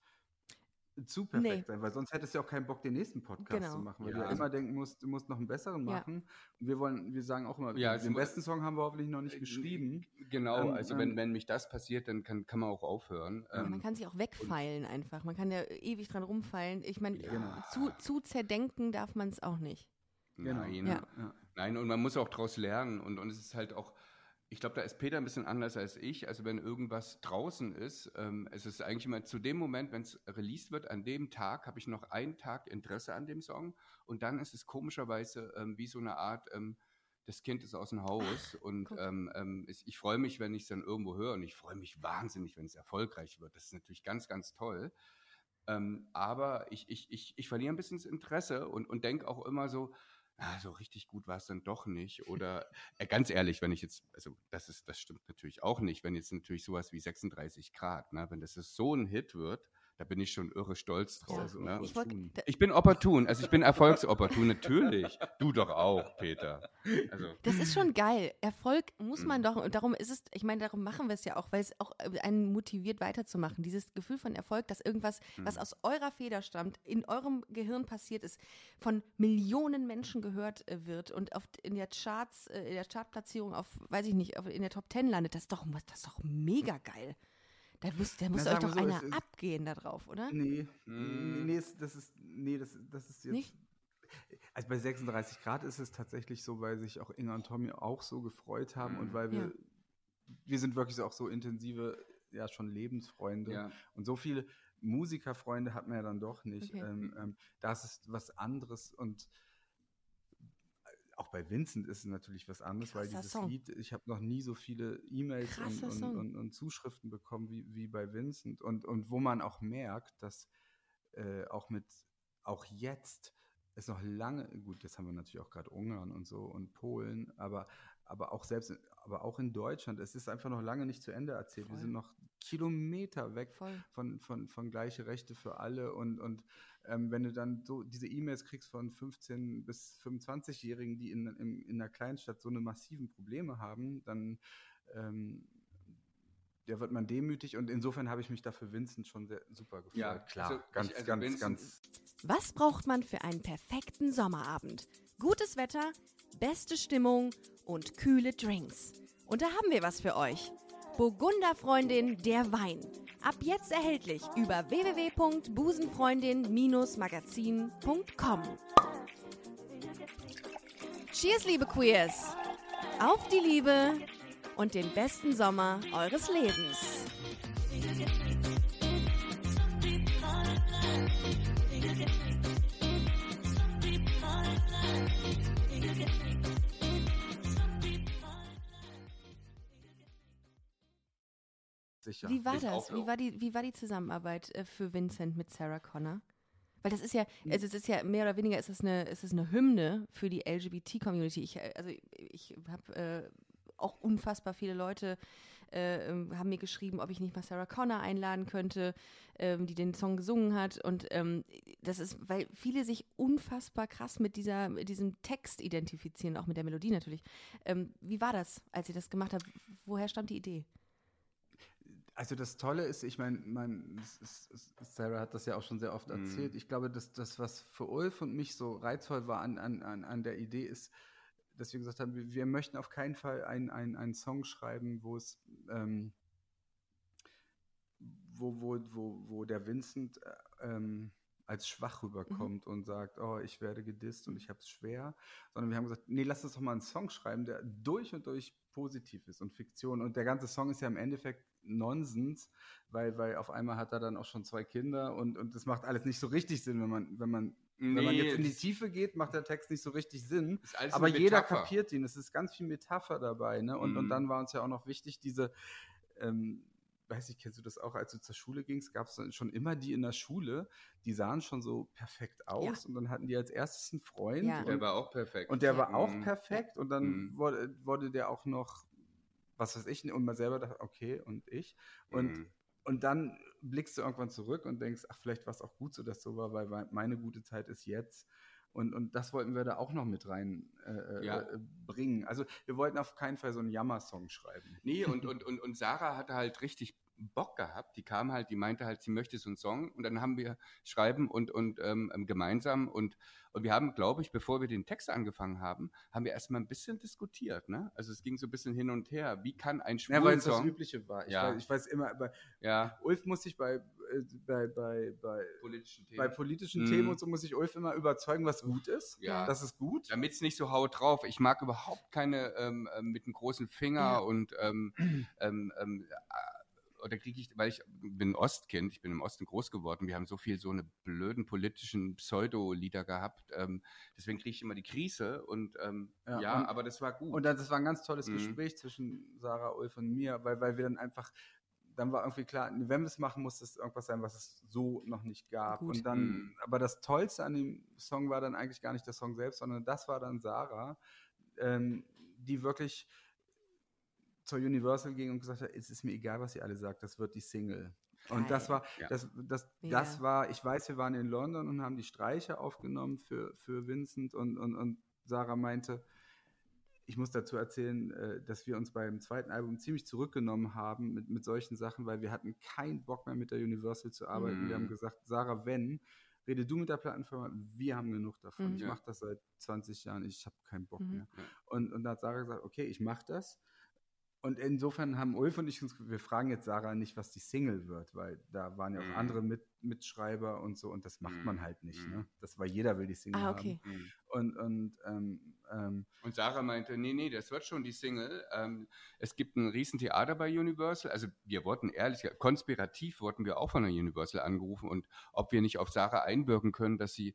zu perfekt Nee. sein, weil sonst hättest du ja auch keinen Bock, den nächsten Podcast Genau. zu machen, weil Ja, du ja also- immer denken musst, du musst noch einen besseren Ja. machen. Und wir wollen, wir sagen auch immer, Ja, den mu- besten Song haben wir hoffentlich noch nicht Äh, geschrieben. Genau, Ähm, also wenn, ähm, wenn mich das passiert, dann kann, kann man auch aufhören. Ja, man Ähm, kann sich auch wegfeilen einfach. Man kann ja ewig dran rumfeilen. Ich meine, Ja. zu, zu zerdenken darf man es auch nicht. nein, Ja. Ja. nein, und man muss auch daraus lernen. Und, und es ist halt auch, ich glaube, da ist Peter ein bisschen anders als ich. Also wenn irgendwas draußen ist, ähm, es ist eigentlich immer zu dem Moment, wenn es released wird, an dem Tag habe ich noch einen Tag Interesse an dem Song. Und dann ist es komischerweise ähm, wie so eine Art, ähm, das Kind ist aus dem Haus. und ähm, ähm, es- ich freue mich, wenn ich es dann irgendwo höre. Und ich freue mich wahnsinnig, wenn es erfolgreich wird. Das ist natürlich ganz, ganz toll. Ähm, aber ich, ich, ich, ich verliere ein bisschen das Interesse und, und denke auch immer so, ah, so richtig gut war es dann doch nicht. Oder äh, ganz ehrlich, wenn ich jetzt, also das ist, das stimmt natürlich auch nicht, wenn jetzt natürlich sowas wie 36 Grad, ne, wenn das so ein Hit wird, da bin ich schon irre stolz Ja. drauf. Ne? Ich wollt- Ich bin opportun, also ich bin erfolgsopportun, natürlich. Du doch auch, Peter. Also, Das ist schon geil. Erfolg muss man Mhm. doch, und darum ist es, ich meine, darum machen wir es ja auch, weil es auch äh, einen motiviert weiterzumachen. Dieses Gefühl von Erfolg, dass irgendwas, was Mhm. aus eurer Feder stammt, in eurem Gehirn passiert ist, von Millionen Menschen gehört äh, wird und auf, in der Charts, äh, in der Chartplatzierung auf, weiß ich nicht, auf, in der Top Ten landet, das ist doch, das ist doch mega geil. Da muss, da muss euch doch so, einer ist- abgehen da drauf, oder? Nee, Mm. nee, das ist, nee, das, das ist jetzt. Nicht? Also bei 36 Grad ist es tatsächlich so, weil sich auch Inga und Tommy auch so gefreut haben und weil wir Ja. wir sind wirklich auch so intensive, ja schon Lebensfreunde. Ja. Und so viele Musikerfreunde hat man ja dann doch nicht. Okay. Ähm, ähm, das ist was anderes und auch bei Vincent ist es natürlich was anderes, weil Krasser dieses Song. Lied, ich habe noch nie so viele E-Mails und, und, und, und Zuschriften bekommen wie, wie bei Vincent und, und wo man auch merkt, dass äh, auch mit, auch jetzt ist noch lange, gut, jetzt haben wir natürlich auch gerade Ungarn und so und Polen, aber, aber auch selbst, in- aber auch in Deutschland, es ist einfach noch lange nicht zu Ende erzählt. Voll. Wir sind noch Kilometer weg Voll. von, von, von gleiche Rechte für alle und, und ähm, wenn du dann so diese E-Mails kriegst von 15- bis 25-Jährigen, die in, in, in einer Kleinstadt so eine massiven Probleme haben, dann ähm, ja, wird man demütig und insofern habe ich mich dafür Vincent schon sehr super gefreut. Ja, klar, also ich- ganz, also ganz, Vincent ganz. Was braucht man für einen perfekten Sommerabend? Gutes Wetter, beste Stimmung und kühle Drinks. Und da haben wir was für euch. Burgunderfreundin der Wein. Ab jetzt erhältlich über www.busenfreundin-magazin.com. Cheers, liebe Queers! Auf die Liebe und den besten Sommer eures Lebens. Sicher. Wie war auch das? Wie war die, wie war die Zusammenarbeit äh, für Vincent mit Sarah Connor? Weil das ist ja, also es ist ja mehr oder weniger ist es eine, ist es eine Hymne für die LGBT-Community. Ich, äh, also ich habe äh, auch unfassbar viele Leute äh, ähm, haben mir geschrieben, ob ich nicht mal Sarah Connor einladen könnte, ähm, die den Song gesungen hat. Und ähm, das ist, weil viele sich unfassbar krass mit dieser, mit diesem Text identifizieren, auch mit der Melodie natürlich. Ähm, wie war das, als ihr das gemacht habt? Woher stammt die Idee? Also das Tolle ist, ich meine, mein, Sarah hat das ja auch schon sehr oft Mhm. erzählt. Ich glaube, dass das, was für Ulf und mich so reizvoll war an, an, an, der Idee, ist, dass wir gesagt haben, wir, wir möchten auf keinen Fall einen, einen, einen Song schreiben, wo es ähm, wo, wo, wo, wo der Vincent äh, ähm, als schwach rüberkommt und sagt, oh, ich werde gedisst und ich habe es schwer, sondern wir haben gesagt, nee, lass uns doch mal einen Song schreiben, der durch und durch positiv ist und Fiktion. Und der ganze Song ist ja im Endeffekt Nonsens, weil, weil auf einmal hat er dann auch schon zwei Kinder und, und das macht alles nicht so richtig Sinn, wenn man, wenn man, wenn man Nee, jetzt in die Tiefe geht, macht der Text nicht so richtig Sinn. Aber jeder kapiert ihn. Es ist ganz viel Metapher dabei. Ne? Und, und Mhm. dann war uns ja auch noch wichtig, diese, ähm, weiß ich, kennst du das auch, als du zur Schule gingst, gab es schon immer die in der Schule, die sahen schon so perfekt aus und dann hatten die als erstes einen Freund Ja. und, Der war auch perfekt. und der Ja. war auch Mhm. perfekt und dann Mhm. wurde, wurde der auch noch, was weiß ich, und man selber dachte, okay, und ich. Und, Mhm. und dann blickst du irgendwann zurück und denkst, ach, vielleicht war es auch gut so, dass so war, weil meine gute Zeit ist jetzt. Und, und das wollten wir da auch noch mit rein äh, Ja. äh, bringen. Also wir wollten auf keinen Fall so einen Jammer-Song schreiben. Nee, und, und, und, und Sarah hatte halt richtig Bock gehabt. Die kam halt, die meinte halt, sie möchte so einen Song. Und dann haben wir schreiben und, und ähm, ähm, gemeinsam. Und, und wir haben, glaube ich, bevor wir den Text angefangen haben, haben wir erstmal ein bisschen diskutiert. Ne? Also es ging so ein bisschen hin und her. Wie kann ein Ja, weil schwulen es das. Übliche war. Ich, Ja. weiß, ich weiß immer, bei Ja, Ulf muss ich bei, äh, bei, bei, bei, politischen Themen. bei politischen Mhm. Themen und so muss ich Ulf immer überzeugen, was gut ist. Ja. Das ist gut. Damit es nicht so haut drauf. Ich mag überhaupt keine ähm, ähm, mit einem großen Finger Ja. und ähm, ähm, ähm, äh, oder kriege ich, weil ich bin Ostkind, ich bin im Osten groß geworden, wir haben so viel so eine blöden politischen Pseudo-Lieder gehabt, ähm, deswegen kriege ich immer die Krise und ähm, Ja, ja, und- aber das war gut. Und dann, das war ein ganz tolles Mhm. Gespräch zwischen Sarah, Ulf und mir, weil, weil wir dann einfach, dann war irgendwie klar, wenn wir es machen, muss es irgendwas sein, was es so noch nicht gab. Gut. Und dann, Mhm. aber das Tollste an dem Song war dann eigentlich gar nicht der Song selbst, sondern das war dann Sarah, ähm, die wirklich zur Universal ging und gesagt hat, es ist mir egal, was ihr alle sagt, das wird die Single. Und das Geil. war, Ja. das, das, Mega. das war, ich weiß, wir waren in London und haben die Streicher aufgenommen für, für Vincent und, und, und Sarah meinte, ich muss dazu erzählen, äh, dass wir uns beim zweiten Album ziemlich zurückgenommen haben mit, mit solchen Sachen, weil wir hatten keinen Bock mehr mit der Universal zu arbeiten. Mhm. Wir haben gesagt, Sarah, wenn, rede du mit der Plattenfirma, wir haben genug davon. Mhm. Ich Ja. mache das seit 20 Jahren, ich habe keinen Bock Mhm. mehr. Und, und da hat Sarah gesagt, okay, ich mache das. Und insofern haben Ulf und ich uns, wir fragen jetzt Sarah nicht, was die Single wird, weil da waren ja auch Mhm. andere mit, Mitschreiber und so und das macht Mhm. man halt nicht. Mhm. Ne? Das war jeder will die Single Ah, haben. okay. Mhm. Und, und ähm, ähm, Und Sarah meinte, nee, nee, das wird schon die Single. Ähm, es gibt ein Riesentheater bei Universal. Also wir wurden ehrlich, konspirativ wurden wir auch von der Universal angerufen und ob wir nicht auf Sarah einwirken können, dass sie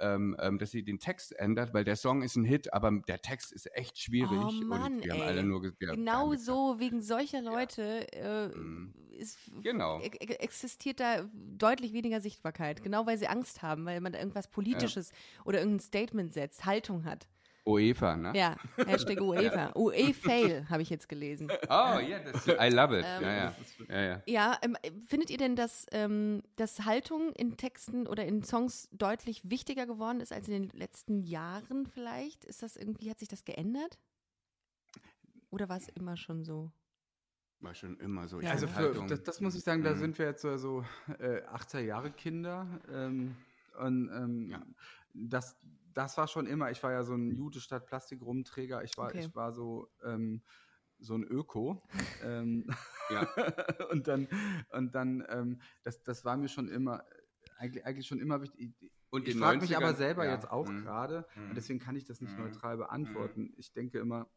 ähm, ähm, dass sie den Text ändert, weil der Song ist ein Hit, aber der Text ist echt schwierig. Oh Mann, und wir haben ey. alle nur wir haben Genau so, wegen solcher Leute äh, Mhm. ist, Genau. e- e- existiert da deutlich weniger Sichtbarkeit. Genau weil sie Angst haben, weil man da irgendwas Politisches oder irgendein Statement setzt, Haltung hat. UEFA, ne? Ja, Hashtag UEFA. UE-Fail habe ich jetzt gelesen. Oh, ja, das, I love it. Ähm, ja, ja. ja, ja. Ja, ähm, findet ihr denn, dass, ähm, dass Haltung in Texten oder in Songs deutlich wichtiger geworden ist als in den letzten Jahren vielleicht? Ist das irgendwie, hat sich das geändert? Oder war es immer schon so? War schon immer so. Ja, Also für, das, das muss ich sagen, da Mhm. sind wir jetzt so, so äh, 80er Jahre Kinder. Ähm, und ähm, Ja. das, das war schon immer, ich war ja so ein Jude statt Plastik-Rumträger, ich war, Okay. ich war so, ähm, so ein Öko. ähm, Ja. und dann, und dann ähm, das, das war mir schon immer, eigentlich, eigentlich schon immer wichtig. Und ich frage mich aber 90ern selber ja, jetzt auch mhm. gerade, Mhm. und deswegen kann ich das nicht Mhm. neutral beantworten. Ich denke immer,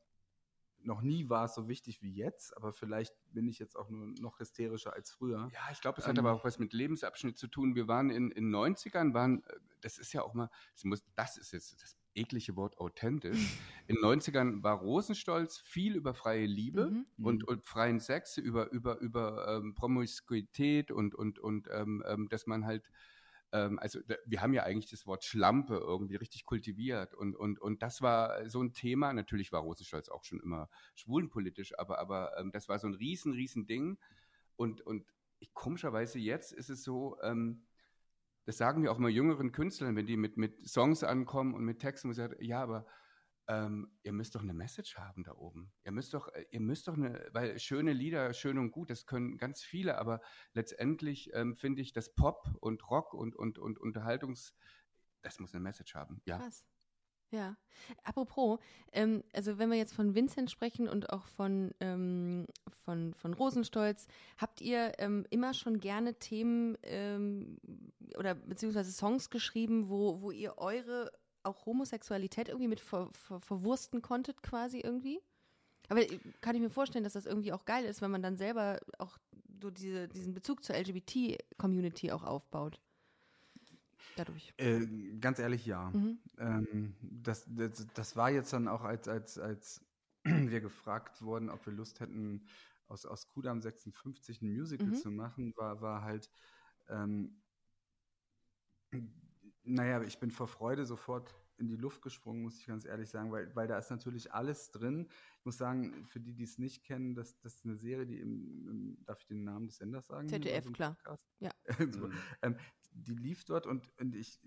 noch nie war es so wichtig wie jetzt, aber vielleicht bin ich jetzt auch nur noch hysterischer als früher. Ja, ich glaube, es Ähm, hat aber auch was mit Lebensabschnitt zu tun. Wir waren in den 90ern, waren, äh, das ist ja auch mal, das, muss, das ist jetzt das eklige Wort authentisch. In den 90ern war Rosenstolz viel über freie Liebe Mhm. und, und freien Sex, über, über, über ähm, Promiskuität und, und, und ähm, ähm, dass man halt ähm, also wir haben ja eigentlich das Wort Schlampe irgendwie richtig kultiviert und, und, und das war so ein Thema. Natürlich war Rosenstolz auch schon immer schwulenpolitisch, aber, aber ähm, das war so ein riesen, riesen Ding. Und, und ich, komischerweise jetzt ist es so, ähm, das sagen wir auch mal jüngeren Künstlern, wenn die mit, mit Songs ankommen und mit Texten, wo sie sagen, ja, aber ähm, ihr müsst doch eine Message haben da oben. Ihr müsst doch, äh, ihr müsst doch eine, weil schöne Lieder, schön und gut, das können ganz viele, aber letztendlich ähm, finde ich, dass Pop und Rock und, und, und Unterhaltungs, das muss eine Message haben. Ja. Krass. Ja. Apropos, ähm, also wenn wir jetzt von Vincent sprechen und auch von, ähm, von, von Rosenstolz, habt ihr ähm, immer schon gerne Themen ähm, oder beziehungsweise Songs geschrieben, wo, wo ihr eure auch Homosexualität irgendwie mit ver, ver, verwursten konntet, quasi irgendwie? Aber äh, kann ich mir vorstellen, dass das irgendwie auch geil ist, wenn man dann selber auch so diese, diesen Bezug zur LGBT-Community auch aufbaut. Dadurch. Äh, ganz ehrlich, ja. Mhm. Ähm, das, das, das war jetzt dann auch, als, als, als wir gefragt wurden, ob wir Lust hätten, aus, aus Kudam 56 ein Musical Mhm. zu machen, war, war halt, ähm, naja, ich bin vor Freude sofort in die Luft gesprungen, muss ich ganz ehrlich sagen, weil, weil da ist natürlich alles drin. Ich muss sagen, für die, die es nicht kennen, das, das ist eine Serie, die im, im darf ich den Namen des Senders sagen? ZDF, so einem klar. Podcast? Ja. Mhm. Ähm, die lief dort und, und ich,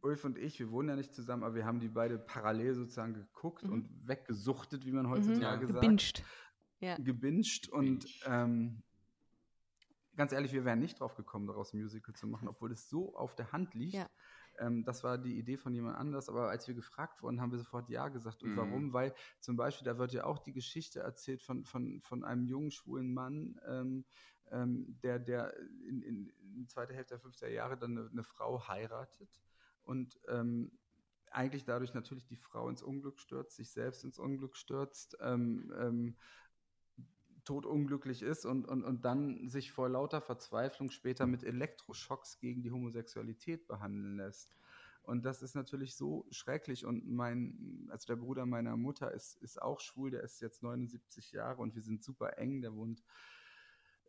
Ulf und ich, wir wohnen ja nicht zusammen, aber wir haben die beide parallel sozusagen geguckt Mhm. und weggesuchtet, wie man Mhm. heutzutage sagt. Gebinged. Ja. Gebinged und ähm, ganz ehrlich, wir wären nicht drauf gekommen, daraus ein Musical zu machen, obwohl es so auf der Hand liegt. Ja. Ähm, das war die Idee von jemand anders, aber als wir gefragt wurden, haben wir sofort Ja gesagt. Und Mhm. warum? Weil zum Beispiel, da wird ja auch die Geschichte erzählt von, von, von einem jungen, schwulen Mann, ähm, ähm, der, der in, in, in der zweiten Hälfte der 50er Jahre dann eine, eine Frau heiratet und ähm, eigentlich dadurch natürlich die Frau ins Unglück stürzt, sich selbst ins Unglück stürzt, ähm, ähm, totunglücklich ist und, und, und dann sich vor lauter Verzweiflung später mit Elektroschocks gegen die Homosexualität behandeln lässt. Und das ist natürlich so schrecklich. Und mein, also der Bruder meiner Mutter ist, ist auch schwul, der ist jetzt 79 Jahre und wir sind super eng, der wohnt.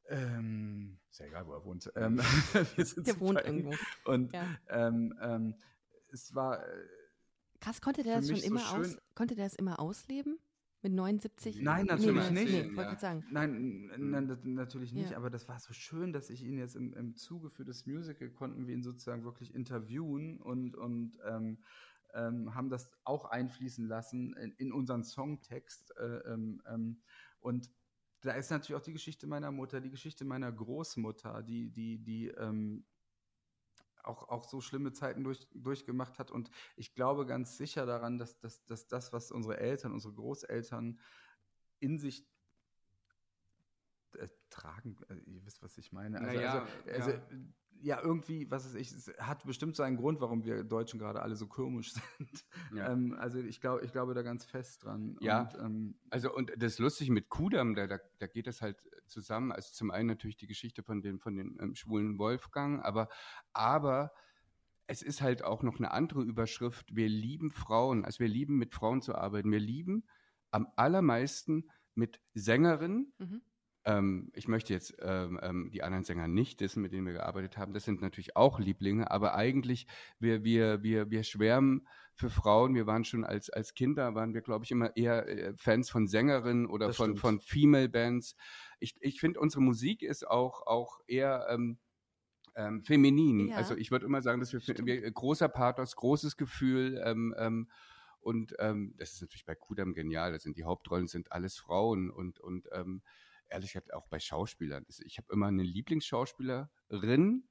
Ähm, ist ja egal, wo er wohnt. Ähm, wir sind Der wohnt eng. irgendwo. Und Ja. ähm, ähm, es war, äh, Krass, konnte der das schon so immer schön- aus, konnte der das immer ausleben? Mit 79? Nein, natürlich nee, nicht. Nee, Ja. sagen. Nein, nein, natürlich nicht, Ja. aber das war so schön, dass ich ihn jetzt im, im Zuge für das Musical konnten wir ihn sozusagen wirklich interviewen und, und ähm, ähm, haben das auch einfließen lassen in, in unseren Songtext. Äh, ähm, ähm, und da ist natürlich auch die Geschichte meiner Mutter, die Geschichte meiner Großmutter, die, die, die ähm, auch, auch so schlimme Zeiten durch, durchgemacht hat. Und ich glaube ganz sicher daran, dass, dass, dass das, was unsere Eltern, unsere Großeltern in sich äh, tragen. Also, ihr wisst, was ich meine. Also, ja, also, also ja. Ja. irgendwie, was ist ich, es hat bestimmt so einen Grund, warum wir Deutschen gerade alle so komisch sind. Ja. Ähm, also ich glaube, ich glaube da ganz fest dran. Ja. Und, ähm, also und das Lustige mit Kudam, da, da, da, geht das halt zusammen. Also zum einen natürlich die Geschichte von den von den ähm, schwulen Wolfgang, aber aber es ist halt auch noch eine andere Überschrift. Wir lieben Frauen, also wir lieben mit Frauen zu arbeiten. Wir lieben am allermeisten mit Sängerinnen. Mhm. Ähm, ich möchte jetzt ähm, ähm, die anderen Sänger nicht wissen, mit denen wir gearbeitet haben. Das sind natürlich auch Lieblinge, aber eigentlich, wir, wir, wir, wir schwärmen für Frauen. Wir waren schon als, als Kinder, waren wir, glaube ich, immer eher äh, Fans von Sängerinnen oder von, von Female Bands. Ich, ich finde, unsere Musik ist auch, auch eher ähm, ähm, feminin. Ja. Also ich würde immer sagen, dass wir, wir, großer Pathos, großes Gefühl, ähm, ähm, und ähm, das ist natürlich bei Kudam genial. Das sind die Hauptrollen sind alles Frauen und und ähm, ehrlich gesagt auch bei Schauspielern. Ich habe immer eine Lieblingsschauspielerin,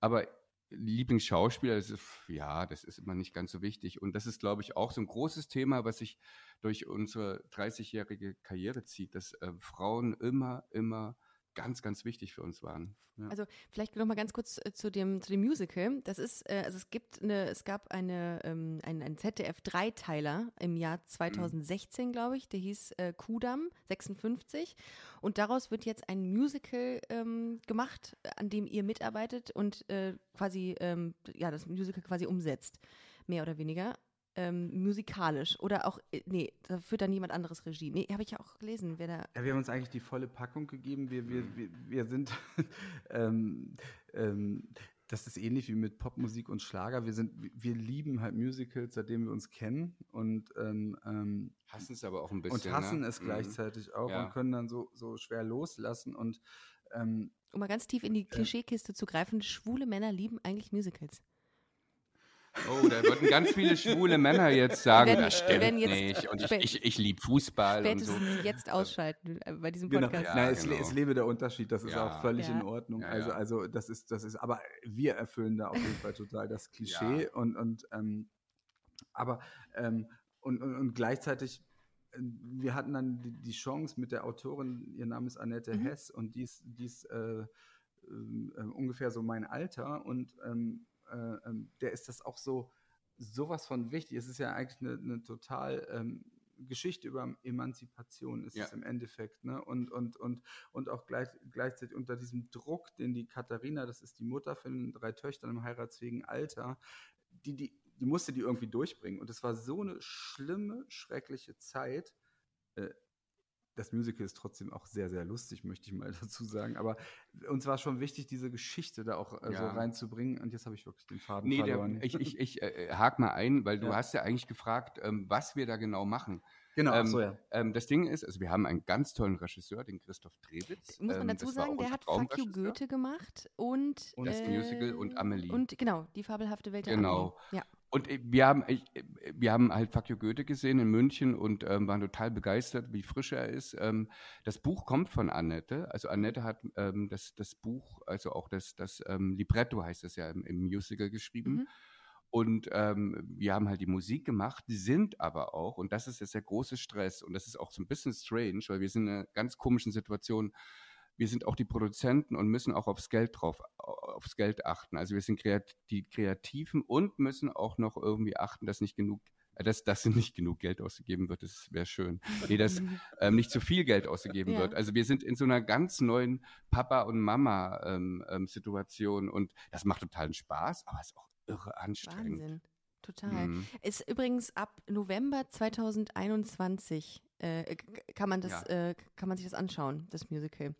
aber Lieblingsschauspieler, das ist, ja, das ist immer nicht ganz so wichtig. Und das ist, glaube ich, auch so ein großes Thema, was sich durch unsere 30-jährige Karriere zieht, dass äh, Frauen immer, immer ganz, ganz wichtig für uns waren. Ja. Also vielleicht noch mal ganz kurz äh, zu dem zu dem Musical. Das ist äh, also es gibt eine es gab eine ähm, ein, ein ZDF Dreiteiler im Jahr 2016 mhm. glaube ich. Der hieß äh, Kudam 56 und daraus wird jetzt ein Musical ähm, gemacht, an dem ihr mitarbeitet und äh, quasi ähm, ja das Musical quasi umsetzt mehr oder weniger ähm, musikalisch oder auch, äh, nee, da führt dann niemand anderes Regie. Nee, habe ich ja auch gelesen, wer da. Ja, wir haben uns eigentlich die volle Packung gegeben. Wir, wir, wir, wir sind, ähm, ähm, das ist ähnlich wie mit Popmusik und Schlager. Wir sind, wir lieben halt Musicals, seitdem wir uns kennen und ähm, ähm hassen es aber auch ein bisschen. Und hassen ne? es mhm. gleichzeitig auch ja. und können dann so, so schwer loslassen und ähm, um mal ganz tief in die Klischeekiste zu greifen, schwule Männer lieben eigentlich Musicals. Oh, da würden ganz viele schwule Männer jetzt sagen, wenn, das stimmt jetzt, nicht. Und ich, ich, ich liebe Fußball und so. jetzt ausschalten äh, bei diesem genau. Podcast. Genau. Ja, Nein, genau. es, es, lebe der Unterschied. Das ist ja. auch völlig ja. in Ordnung. Also, also das ist, das ist, aber wir erfüllen da auf jeden Fall total das Klischee und, und ähm, aber ähm, und, und, und gleichzeitig äh, wir hatten dann die, die, Chance mit der Autorin, ihr Name ist Annette mhm. Hess und die ist, die ist äh, äh, ungefähr so mein Alter und ähm, äh, ähm, der ist das auch so sowas von wichtig. Es ist ja eigentlich eine, eine total ähm, Geschichte über Emanzipation ist ja. es im Endeffekt, ne? Und, und, und, und auch gleich, gleichzeitig unter diesem Druck, den die Katharina, das ist die Mutter von drei Töchtern im heiratsfähigen Alter, die, die, die musste die irgendwie durchbringen. Und es war so eine schlimme, schreckliche Zeit. Äh, das Musical ist trotzdem auch sehr, sehr lustig, möchte ich mal dazu sagen. Aber uns war schon wichtig, diese Geschichte da auch äh, ja. so reinzubringen. Und jetzt habe ich wirklich den Faden nee, verloren. Der, ich ich, ich äh, hake mal ein, weil du ja. hast ja eigentlich gefragt, ähm, was wir da genau machen. Genau, ähm, so, ja. Ähm, das Ding ist, also wir haben einen ganz tollen Regisseur, den Christoph Trebitz. Muss man ähm, dazu sagen, der hat Fuck You Goethe gemacht und, und das äh, Musical und Amelie. Und genau, die fabelhafte Welt der Genau. Amelie. Ja. Und äh, wir haben, ich, äh, wir haben halt Fakio Goethe gesehen in München und ähm, waren total begeistert, wie frisch er ist. Ähm, das Buch kommt von Annette. Also Annette hat ähm, das, das Buch, also auch das, das ähm, Libretto heißt es ja im, im Musical geschrieben. Mhm. Und ähm, wir haben halt die Musik gemacht, sind aber auch, und das ist jetzt der große Stress, und das ist auch so ein bisschen strange, weil wir sind in einer ganz komischen Situation, wir sind auch die Produzenten und müssen auch aufs Geld drauf, aufs Geld achten. Also wir sind kreat die Kreativen und müssen auch noch irgendwie achten, dass nicht genug äh, dass, dass nicht genug Geld ausgegeben wird, das wäre schön. Nee, dass ähm, nicht zu viel Geld ausgegeben ja. wird. Also wir sind in so einer ganz neuen Papa- und Mama-Situation ähm, ähm, und das macht totalen Spaß, aber ist auch irre anstrengend. Wahnsinn. Total. Mhm. Ist übrigens ab November 2021 äh, kann man das, ja. äh, kann man sich das anschauen, das Musical.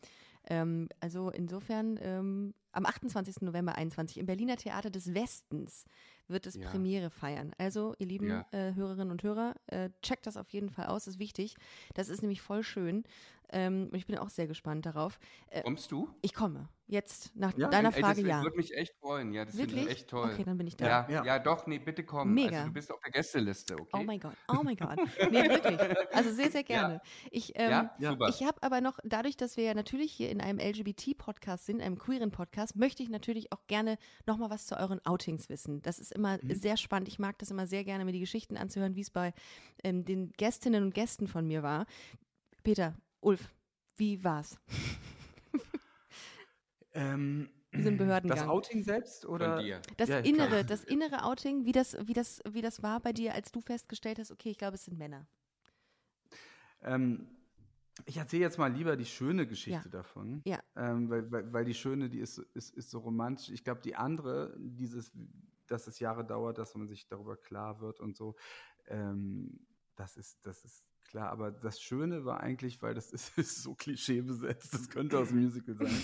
Ähm, also insofern ähm, am 28. November 21 im Berliner Theater des Westens wird es ja. Premiere feiern. Also, ihr lieben ja. äh, Hörerinnen und Hörer, äh, checkt das auf jeden Fall aus, ist wichtig. Das ist nämlich voll schön. Ähm, und ich bin auch sehr gespannt darauf. Äh, Kommst du? Ich komme. Jetzt, nach ja, deiner ey, Frage, das, ja. würde mich echt freuen. Ja, das finde ich echt toll. Okay, dann bin ich da. Ja, ja. ja doch, nee, bitte komm. Mega. Also, du bist auf der Gästeliste, okay? Oh mein Gott, oh mein Gott. Nee, wirklich. Also sehr, sehr gerne. Ich, ähm, ich habe aber noch, dadurch, dass wir ja natürlich hier in einem LGBT-Podcast sind, einem queeren Podcast, möchte ich natürlich auch gerne noch mal was zu euren Outings wissen. Das ist immer mhm. sehr spannend. Ich mag das immer sehr gerne, mir die Geschichten anzuhören, wie es bei ähm, den Gästinnen und Gästen von mir war. Peter, Ulf, wie war's? Ähm, Diesen Behördengang. Das Outing selbst oder? Das Ja, innere, klar. das innere Outing, wie das, wie das, wie das war bei dir, als du festgestellt hast, okay, ich glaube, es sind Männer. Ähm, ich erzähle jetzt mal lieber die schöne Geschichte Ja. davon. Ja. Ähm, weil, weil, weil die schöne, die ist, ist, ist so romantisch. Ich glaube, die andere, dieses, dass es Jahre dauert, dass man sich darüber klar wird und so, ähm, das ist, das ist klar. Aber das Schöne war eigentlich, weil das ist, ist so klischeebesetzt, das könnte aus dem Musical sein.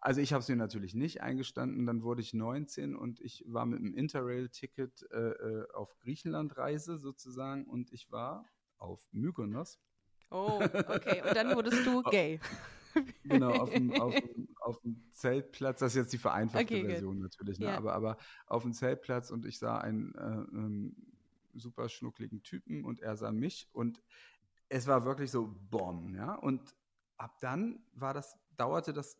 Also ich habe es mir natürlich nicht eingestanden. Dann wurde ich 19 und ich war mit einem Interrail-Ticket äh, äh, auf Griechenland-Reise sozusagen und ich war auf Mykonos. Oh, okay. Und dann wurdest du gay. Genau, auf dem, auf, dem, auf dem Zeltplatz, das ist jetzt die vereinfachte Okay. Version natürlich, ne? Ja. aber, aber auf dem Zeltplatz und ich sah einen äh, ähm, super schnuckligen Typen und er sah mich und es war wirklich so Bomb, ja, und ab dann war das, dauerte das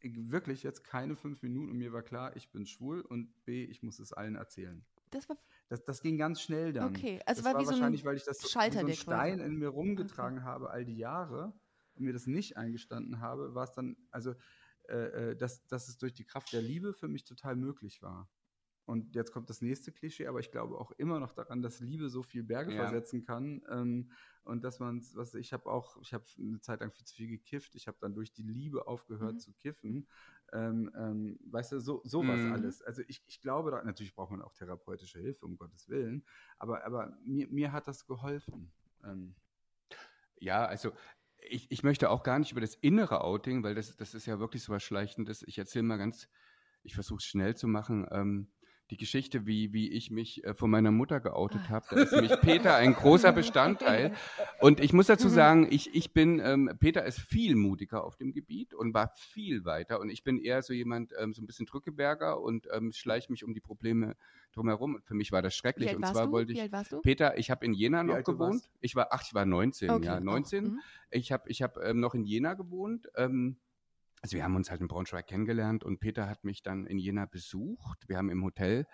wirklich jetzt keine fünf Minuten und mir war klar, ich bin schwul und B, ich muss es allen erzählen. Das war Das, das ging ganz schnell dann. Okay, also das war wie so ein wahrscheinlich, weil ich das so, Schalter, so einen der quasi- Stein in mir rumgetragen habe all die Jahre und mir das nicht eingestanden habe, war es dann, also, äh, äh, dass, dass es durch die Kraft der Liebe für mich total möglich war. Und jetzt kommt das nächste Klischee, aber ich glaube auch immer noch daran, dass Liebe so viel Berge Ja. versetzen kann ähm, und dass man, was ich habe auch, ich habe eine Zeit lang viel zu viel gekifft, ich habe dann durch die Liebe aufgehört Mhm. zu kiffen, ähm, ähm, weißt du, so sowas Mhm. alles. Also ich, ich glaube, da, natürlich braucht man auch therapeutische Hilfe, um Gottes Willen, aber, aber mir, mir hat das geholfen. Ähm, Ja, also ich, ich möchte auch gar nicht über das innere Outing, weil das, das ist ja wirklich so was Schleichendes. Ich erzähle mal ganz, ich versuche es schnell zu machen. Die Geschichte, wie, wie ich mich äh, von meiner Mutter geoutet habe, da ist nämlich Peter ein großer Bestandteil. Und ich muss dazu sagen, ich, ich bin, ähm, Peter ist viel mutiger auf dem Gebiet und war viel weiter. Und ich bin eher so jemand, ähm, so ein bisschen Drückeberger und ähm, schleiche mich um die Probleme drumherum. Und für mich war das Wie schrecklich. alt Und warst zwar du? wollte Wie ich. alt warst du? Peter, ich habe in Jena Wie noch gewohnt. Ich war, ach, ich war 19, Okay, ja, auch. 19. Mhm. Ich habe ich hab, ähm, noch in Jena gewohnt. Ähm, also wir haben uns halt in Braunschweig kennengelernt und Peter hat mich dann in Jena besucht. Wir haben im Hotel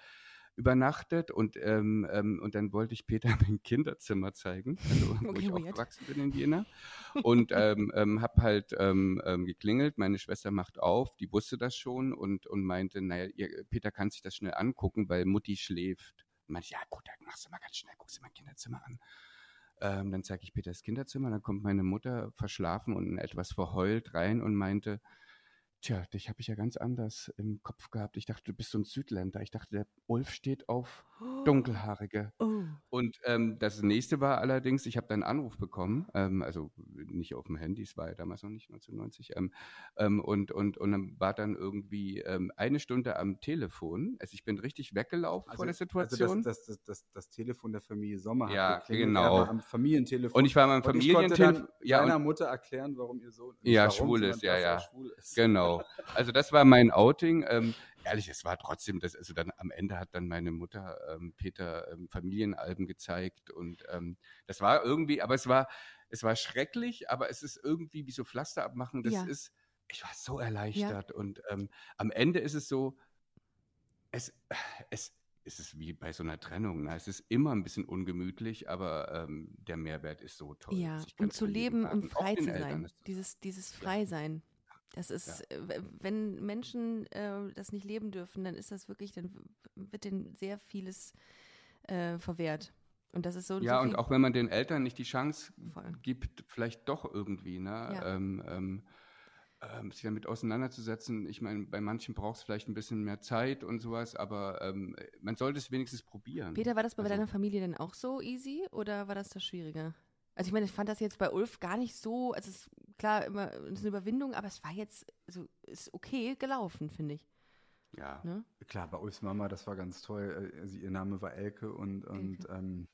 übernachtet und, ähm, ähm, und dann wollte ich Peter mein Kinderzimmer zeigen, also, wo Okay, ich weird. aufgewachsen bin in Jena. Und ähm, ähm, habe halt ähm, ähm, geklingelt, meine Schwester macht auf, die wusste das schon und, und meinte, naja, ihr, Peter kann sich das schnell angucken, weil Mutti schläft. Und meinte, ich, ja gut, dann machst du mal ganz schnell, guckst du mein Kinderzimmer an. Ähm, dann zeige ich Peter das Kinderzimmer, dann kommt meine Mutter verschlafen und etwas verheult rein und meinte, tja, dich habe ich ja ganz anders im Kopf gehabt. Ich dachte, du bist so ein Südländer. Ich dachte, der Ulf steht auf Dunkelhaarige. Oh. Und ähm, das nächste war allerdings, ich habe dann einen Anruf bekommen, ähm, also nicht auf dem Handy, es war ja damals noch nicht 1990, ähm, ähm, und, und, und dann war dann irgendwie ähm, eine Stunde am Telefon. Also ich bin richtig weggelaufen vor der Situation. Also das, das, das, das, Telefon der Familie Sommer Ja, hat genau. Am Familientelefon. und ich war beim Und ich konnte Familientelefon. dann Ja, deiner und, Mutter erklären, warum ihr Sohn Ja, schwul ist, ja, ja. schwul ist. genau. Also das war mein Outing. Ähm, ehrlich, es war trotzdem, das, also dann am Ende hat dann meine Mutter ähm, Peter ähm, Familienalben gezeigt und ähm, das war irgendwie, aber es war, es war schrecklich, aber es ist irgendwie wie so Pflaster abmachen. Das Ja. ist, ich war so erleichtert und ähm, am Ende ist es so, es, es, es ist wie bei so einer Trennung. Ne? Es ist immer ein bisschen ungemütlich, aber ähm, der Mehrwert ist so toll. Ja, und zu leben und auch frei zu sein. Dieses, dieses Freisein. Das ist, äh, w- wenn Menschen äh, das nicht leben dürfen, dann ist das wirklich, dann wird denen sehr vieles äh, verwehrt. Und das ist so. Ja, so und auch wenn man den Eltern nicht die Chance Voll. gibt, vielleicht doch irgendwie, ne, Ja. ähm, ähm, ähm, sich damit auseinanderzusetzen. Ich meine, bei manchen braucht es vielleicht ein bisschen mehr Zeit und sowas, aber ähm, man sollte es wenigstens probieren. Peter, war das bei Also- deiner Familie denn auch so easy oder war das das schwieriger? Also ich meine, ich fand das jetzt bei Ulf gar nicht so, also es ist klar immer es ist eine Überwindung, aber es war jetzt so ist okay gelaufen, finde ich. Ja. Ne? Klar, bei Ulfs Mama, das war ganz toll. Sie, ihr Name war Elke und, und ähm,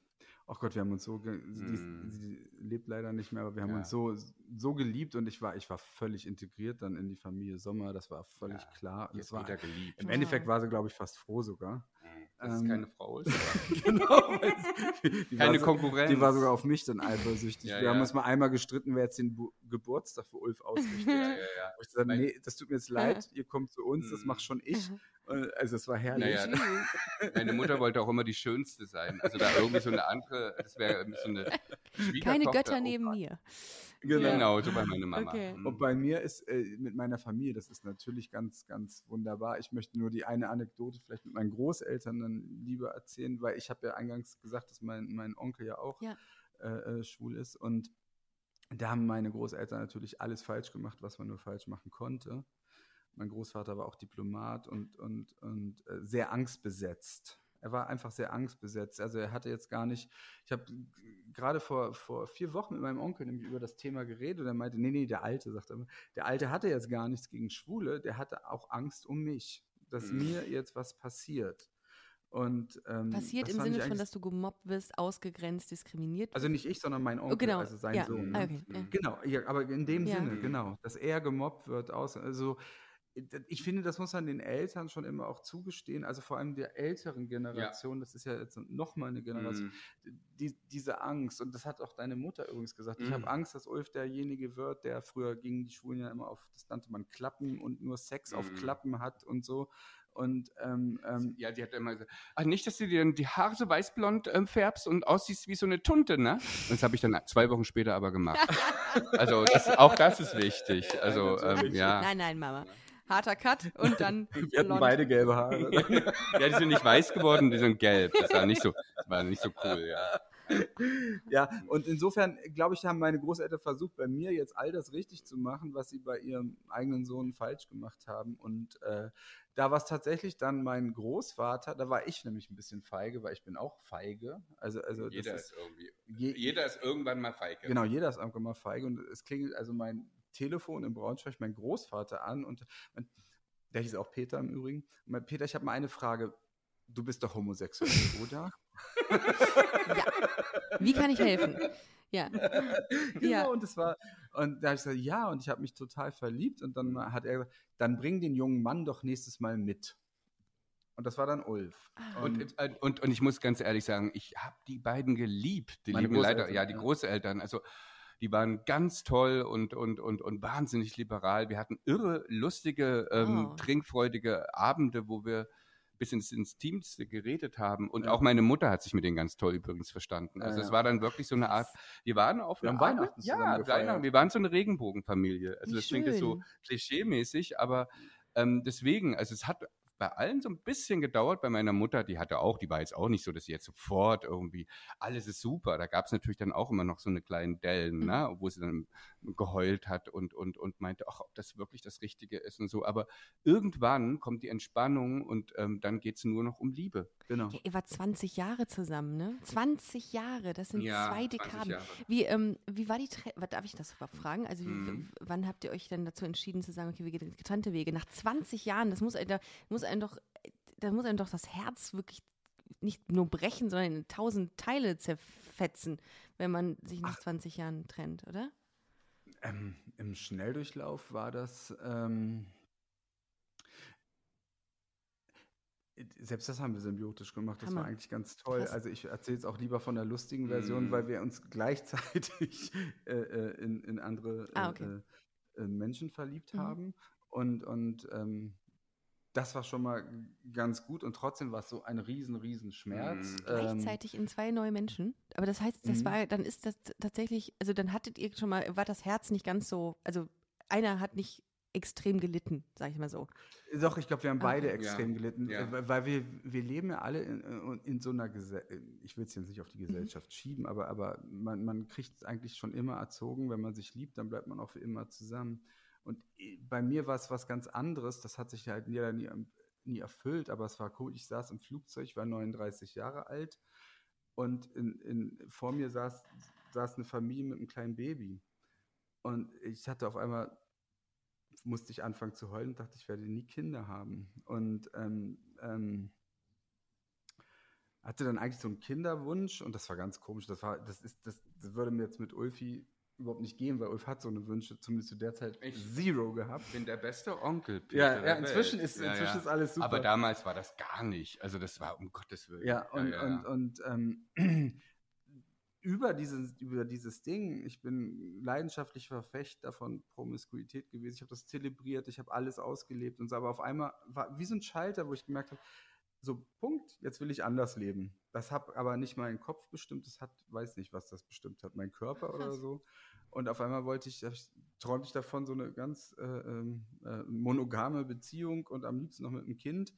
oh Gott, wir haben uns so, ge sie, Mm. sie lebt leider nicht mehr, aber wir haben Ja. uns so, so geliebt und ich war, ich war völlig integriert dann in die Familie Sommer, das war völlig Ja, klar. Das war, geliebt. Im Ja. Endeffekt war sie, glaube ich, fast froh sogar. Das ist ähm, keine Frau ist. genau. Keine war so, Konkurrenz. Die war sogar auf mich dann eifersüchtig. Ja, wir haben ja. uns mal einmal gestritten, wer jetzt den Bu Geburtstag für Ulf ausrichtet. Ja, ja, ja. Wo ich gesagt, Mein- nee, das tut mir jetzt leid, ihr kommt zu uns, das Mhm. mache schon ich. Also es war herrlich. Naja, Meine Mutter wollte auch immer die Schönste sein. Also da irgendwie so eine andere, das wäre so eine Keine. Götter Oh neben mir. Genau, genau so bei meiner Mama. Okay. Mhm. Und bei mir ist äh, mit meiner Familie, das ist natürlich ganz, ganz wunderbar. Ich möchte nur die eine Anekdote vielleicht mit meinen Großeltern dann lieber erzählen, weil ich habe ja eingangs gesagt, dass mein, mein Onkel ja auch ja. Äh, äh, schwul ist. Und da haben meine Großeltern natürlich alles falsch gemacht, was man nur falsch machen konnte. Mein Großvater war auch Diplomat und, und, und äh, sehr angstbesetzt. Er war einfach sehr angstbesetzt. Also er hatte jetzt gar nicht, ich habe gerade vor, vor vier Wochen mit meinem Onkel nämlich über das Thema geredet und er meinte, nee, nee, der Alte, sagt er, der Alte hatte jetzt gar nichts gegen Schwule, der hatte auch Angst um mich, dass mhm. mir jetzt was passiert. Und, ähm, Passiert im Sinne von, dass du gemobbt wirst, ausgegrenzt, diskriminiert Also nicht ich, sondern mein Onkel, oh, genau. also sein ja. Sohn. Ah, okay. Ja. Genau, ja, aber in dem ja. Sinne, genau, dass er gemobbt wird, aus, also ich finde, das muss man den Eltern schon immer auch zugestehen, also vor allem der älteren Generation, ja. das ist ja jetzt nochmal eine Generation, mm. die, diese Angst, und das hat auch deine Mutter übrigens gesagt, mm. ich habe mhm. Angst, dass Ulf derjenige wird, der früher gingen die Schwulen ja immer auf, das nannte man Klappen und nur Sex mm. auf mhm. Klappen hat und so. Und ähm, ähm, ja, die hat immer gesagt, ach, nicht, dass du dir die Haare so weißblond ähm, färbst und aussiehst wie so eine Tunte, ne? Und das habe ich dann zwei Wochen später aber gemacht. also das, auch das ist wichtig. Also ähm, ja. Nein, nein, Mama harter Cut und dann. Wir hatten beide gelbe Haare. ja, die sind nicht weiß geworden, die sind gelb. Das war nicht so, war nicht so cool, ja. ja, und insofern, glaube ich, haben meine Großeltern versucht, bei mir jetzt all das richtig zu machen, was sie bei ihrem eigenen Sohn falsch gemacht haben. Und äh, da war es tatsächlich dann mein Großvater, da war ich nämlich ein bisschen feige, weil ich bin auch feige. Also, also jeder ist, ist irgendwie, je, jeder ist irgendwann mal feige. Genau, jeder ist irgendwann mal feige. Und es klingelt, also mein Telefon in Braunschweig mein Großvater an und mein, der hieß auch Peter im Übrigen. Mein, Peter, ich habe mal eine Frage. Du bist doch homosexuell, oder? ja. Wie kann ich helfen? Ja. genau, ja. und das war, und da habe ich gesagt, ja, und ich habe mich total verliebt. Und dann hat er gesagt, dann bring den jungen Mann doch nächstes Mal mit. Und das war dann Ulf. Ah. Und, und, und, und ich muss ganz ehrlich sagen, ich habe die beiden geliebt. Die lieben leider, ja, die Großeltern. Also die waren ganz toll und, und, und, und wahnsinnig liberal. Wir hatten irre, lustige, ähm, oh. trinkfreudige Abende, wo wir bis ins, Teams geredet haben. Und ja. auch meine Mutter hat sich mit denen ganz toll übrigens verstanden. Also ja, es war dann wirklich so eine Art, wir waren auf wir Weihnachten ja, Weihnachten, wir waren so eine Regenbogenfamilie. Also Wie das schön. klingt jetzt so klischee-mäßig, aber ähm, deswegen, also es hat bei allen so ein bisschen gedauert. Bei meiner Mutter, die hatte auch, die war jetzt auch nicht so, dass sie jetzt sofort irgendwie, alles ist super. Da gab es natürlich dann auch immer noch so eine kleine Dellen, mhm. ne, wo sie dann geheult hat und, und, und meinte, ach, ob das wirklich das Richtige ist und so. Aber irgendwann kommt die Entspannung und ähm, dann geht es nur noch um Liebe. Genau. Ja, ihr wart 20 Jahre zusammen, ne? 20 Jahre, das sind ja, zwei Dekaden. Wie, ähm, wie war die, Tre darf ich das fragen? Also, mhm. wann habt ihr euch denn dazu entschieden zu sagen, okay, wir gehen getrennte Wege? Nach 20 Jahren, das muss, da muss einem doch, da muss einem doch das Herz wirklich nicht nur brechen, sondern in tausend Teile zerfetzen, wenn man sich nach Ach. 20 Jahren trennt, oder? Ähm, Im Schnelldurchlauf war das. Ähm, selbst das haben wir symbiotisch gemacht. Das Hammer. war eigentlich ganz toll. Krass. Also ich erzähle jetzt auch lieber von der lustigen Version, mm. weil wir uns gleichzeitig äh, äh, in, in andere ah, okay. äh, äh Menschen verliebt mhm. haben. Und, und ähm, das war schon mal ganz gut und trotzdem war es so ein riesen, riesen Schmerz. Mhm. Gleichzeitig in zwei neue Menschen. Aber das heißt, das mhm. war, dann ist das tatsächlich, also dann hattet ihr schon mal, war das Herz nicht ganz so, also einer hat nicht extrem gelitten, sag ich mal so. Doch, ich glaube, wir haben ah, beide okay. extrem ja. gelitten, ja. Äh, weil wir, wir leben ja alle in, äh, in so einer Gesellschaft, ich will es jetzt nicht auf die mhm. Gesellschaft mhm. schieben, aber, aber man, man kriegt es eigentlich schon immer erzogen, wenn man sich liebt, dann bleibt man auch für immer zusammen. Und bei mir war es was ganz anderes. Das hat sich halt nie, nie, nie erfüllt, aber es war cool. Ich saß im Flugzeug, war 39 Jahre alt und in, in, vor mir saß, saß eine Familie mit einem kleinen Baby. Und ich hatte auf einmal, musste ich anfangen zu heulen und dachte, ich werde nie Kinder haben. Und ähm, ähm, hatte dann eigentlich so einen Kinderwunsch und das war ganz komisch. Das war, das ist, das, das würde mir jetzt mit Ulfi überhaupt nicht gehen, weil Ulf hat so eine Wünsche, zumindest zu der Zeit, ich Zero gehabt. Ich bin der beste Onkel. Peter ja, ja inzwischen, ist, ja, inzwischen ja. ist alles super. Aber damals war das gar nicht. Also das war um Gottes Willen. Ja, und, ja, und, und ähm, über, dieses, über dieses Ding, ich bin leidenschaftlich Verfechter von Promiskuität gewesen. Ich habe das zelebriert, ich habe alles ausgelebt und so. Aber auf einmal war wie so ein Schalter, wo ich gemerkt habe, so Punkt, jetzt will ich anders leben. Das hat aber nicht mein Kopf bestimmt, das hat, weiß nicht, was das bestimmt hat, mein Körper Ach, oder so. Und auf einmal wollte ich, träumte ich davon, so eine ganz äh, ähm, äh, monogame Beziehung und am liebsten noch mit einem Kind.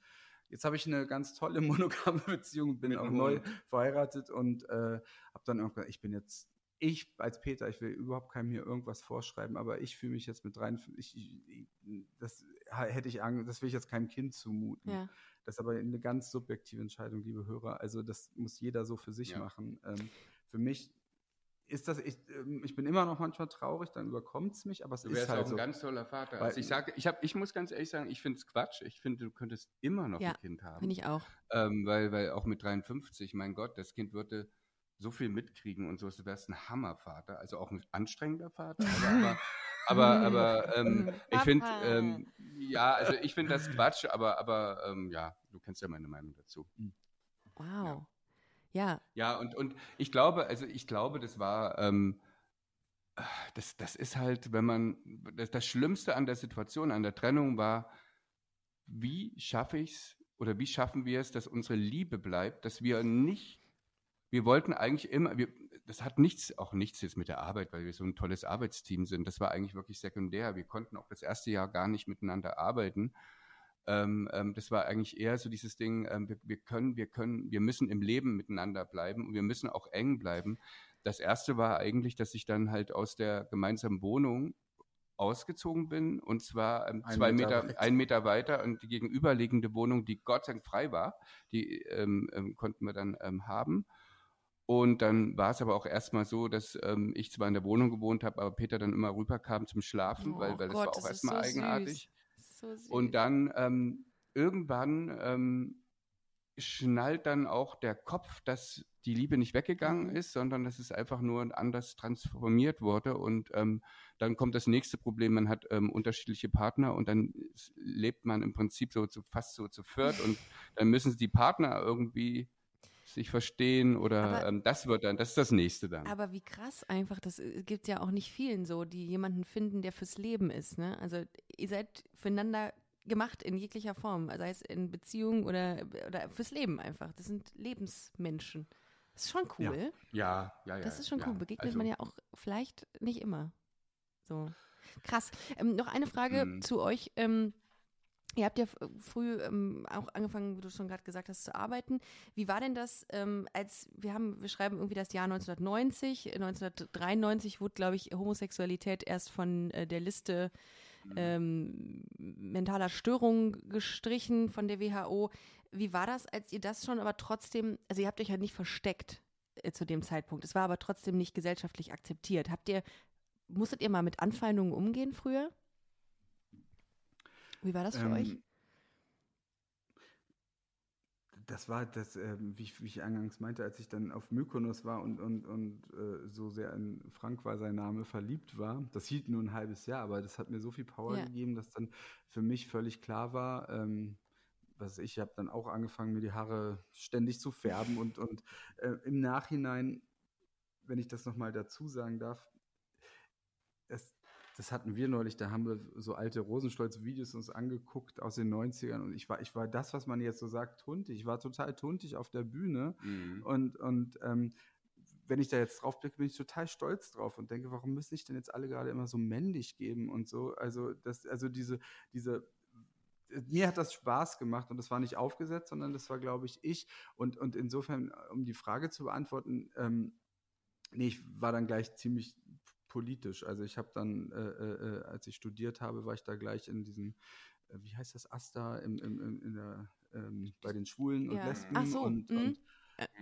Jetzt habe ich eine ganz tolle monogame Beziehung, bin auch neu verheiratet und äh, habe dann irgendwann, ich bin jetzt ich als Peter, ich will überhaupt keinem hier irgendwas vorschreiben, aber ich fühle mich jetzt mit 53, ich, ich, das hätte ich Angst, das will ich jetzt keinem Kind zumuten. Ja. Das ist aber eine ganz subjektive Entscheidung, liebe Hörer. Also das muss jeder so für sich ja. machen. Ähm, für mich ist das, ich, ähm, ich bin immer noch manchmal traurig, dann überkommt es mich, aber es du ist halt auch ein ganz toller Vater. also ich sage, ich ich muss ganz ehrlich sagen, ich finde es Quatsch. Ich finde, du könntest immer noch ja, ein Kind haben. Finde ich auch. Ähm, weil, weil auch mit 53, mein Gott, das Kind würde so viel mitkriegen und so, du wärst ein Hammervater, also auch ein anstrengender Vater, aber, aber, aber, aber ähm, ich finde, ähm, ja, also ich finde das Quatsch, aber, aber ähm, ja, du kennst ja meine Meinung dazu. Hm. Wow. Ja. Ja, ja und, und ich glaube, also ich glaube, das war, ähm, das, das ist halt, wenn man, das, das Schlimmste an der Situation, an der Trennung war, wie schaffe ich es oder wie schaffen wir es, dass unsere Liebe bleibt, dass wir nicht wir wollten eigentlich immer, wir, das hat nichts, auch nichts jetzt mit der Arbeit, weil wir so ein tolles Arbeitsteam sind. Das war eigentlich wirklich sekundär. Wir konnten auch das erste Jahr gar nicht miteinander arbeiten. Ähm, ähm, das war eigentlich eher so dieses Ding, ähm, wir, wir, können, wir können, wir müssen im Leben miteinander bleiben und wir müssen auch eng bleiben. Das erste war eigentlich, dass ich dann halt aus der gemeinsamen Wohnung ausgezogen bin und zwar ähm, zwei Meter, Meter ein Meter weiter und die gegenüberliegende Wohnung, die Gott sei Dank frei war, die ähm, ähm, konnten wir dann haben. Und dann war es aber auch erstmal so, dass ähm, ich zwar in der Wohnung gewohnt habe, aber Peter dann immer rüberkam zum Schlafen, oh weil, weil Gott, das war auch erstmal so eigenartig. So und dann ähm, irgendwann ähm, schnallt dann auch der Kopf, dass die Liebe nicht weggegangen mhm. ist, sondern dass es einfach nur anders transformiert wurde. Und ähm, dann kommt das nächste Problem, man hat ähm, unterschiedliche Partner und dann lebt man im Prinzip so zu, fast so zu viert und dann müssen die Partner irgendwie sich verstehen oder aber, ähm, das wird dann, das ist das nächste dann. Aber wie krass einfach, das äh, gibt ja auch nicht vielen so, die jemanden finden, der fürs Leben ist. Ne? Also ihr seid füreinander gemacht in jeglicher Form, sei es in Beziehung oder, oder fürs Leben einfach. Das sind Lebensmenschen. Das ist schon cool. Ja, ja, ja. Das ist schon ja, cool. Begegnet also, man ja auch vielleicht nicht immer. So. Krass. Ähm, noch eine Frage hm. zu euch. Ähm, Ihr habt ja früh ähm, auch angefangen, wie du schon gerade gesagt hast, zu arbeiten. Wie war denn das, ähm, als wir haben, wir schreiben irgendwie das Jahr 1990, 1993 wurde, glaube ich, Homosexualität erst von äh, der Liste mhm. ähm, mentaler Störungen gestrichen von der WHO. Wie war das, als ihr das schon aber trotzdem, also ihr habt euch ja nicht versteckt äh, zu dem Zeitpunkt, es war aber trotzdem nicht gesellschaftlich akzeptiert. Habt ihr, musstet ihr mal mit Anfeindungen umgehen früher? Wie war das für ähm, euch? Das war das, äh, wie, ich, wie, ich, eingangs meinte, als ich dann auf Mykonos war und, und, und äh, so sehr in Frank war sein Name verliebt war. Das hielt nur ein halbes Jahr, aber das hat mir so viel Power ja. gegeben, dass dann für mich völlig klar war, ähm, was ich habe dann auch angefangen, mir die Haare ständig zu färben und, und äh, im Nachhinein, wenn ich das nochmal dazu sagen darf, es, das hatten wir neulich, da haben wir so alte Rosenstolz-Videos uns angeguckt aus den 90ern und ich war, ich war das, was man jetzt so sagt, tuntig. Ich war total tuntig auf der Bühne mhm. und, und ähm, wenn ich da jetzt drauf blicke, bin ich total stolz drauf und denke, warum müssen sich denn jetzt alle gerade immer so männlich geben und so? Also, das, also diese, diese, mir hat das Spaß gemacht und das war nicht aufgesetzt, sondern das war, glaube ich, ich. Und, und insofern, um die Frage zu beantworten, ähm, nee, ich war dann gleich ziemlich politisch. Also ich habe dann, äh, äh, als ich studiert habe, war ich da gleich in diesem, äh, wie heißt das, Asta, im, im, im, in der, ähm, bei den Schwulen und ja. Lesben so, und, mhm. und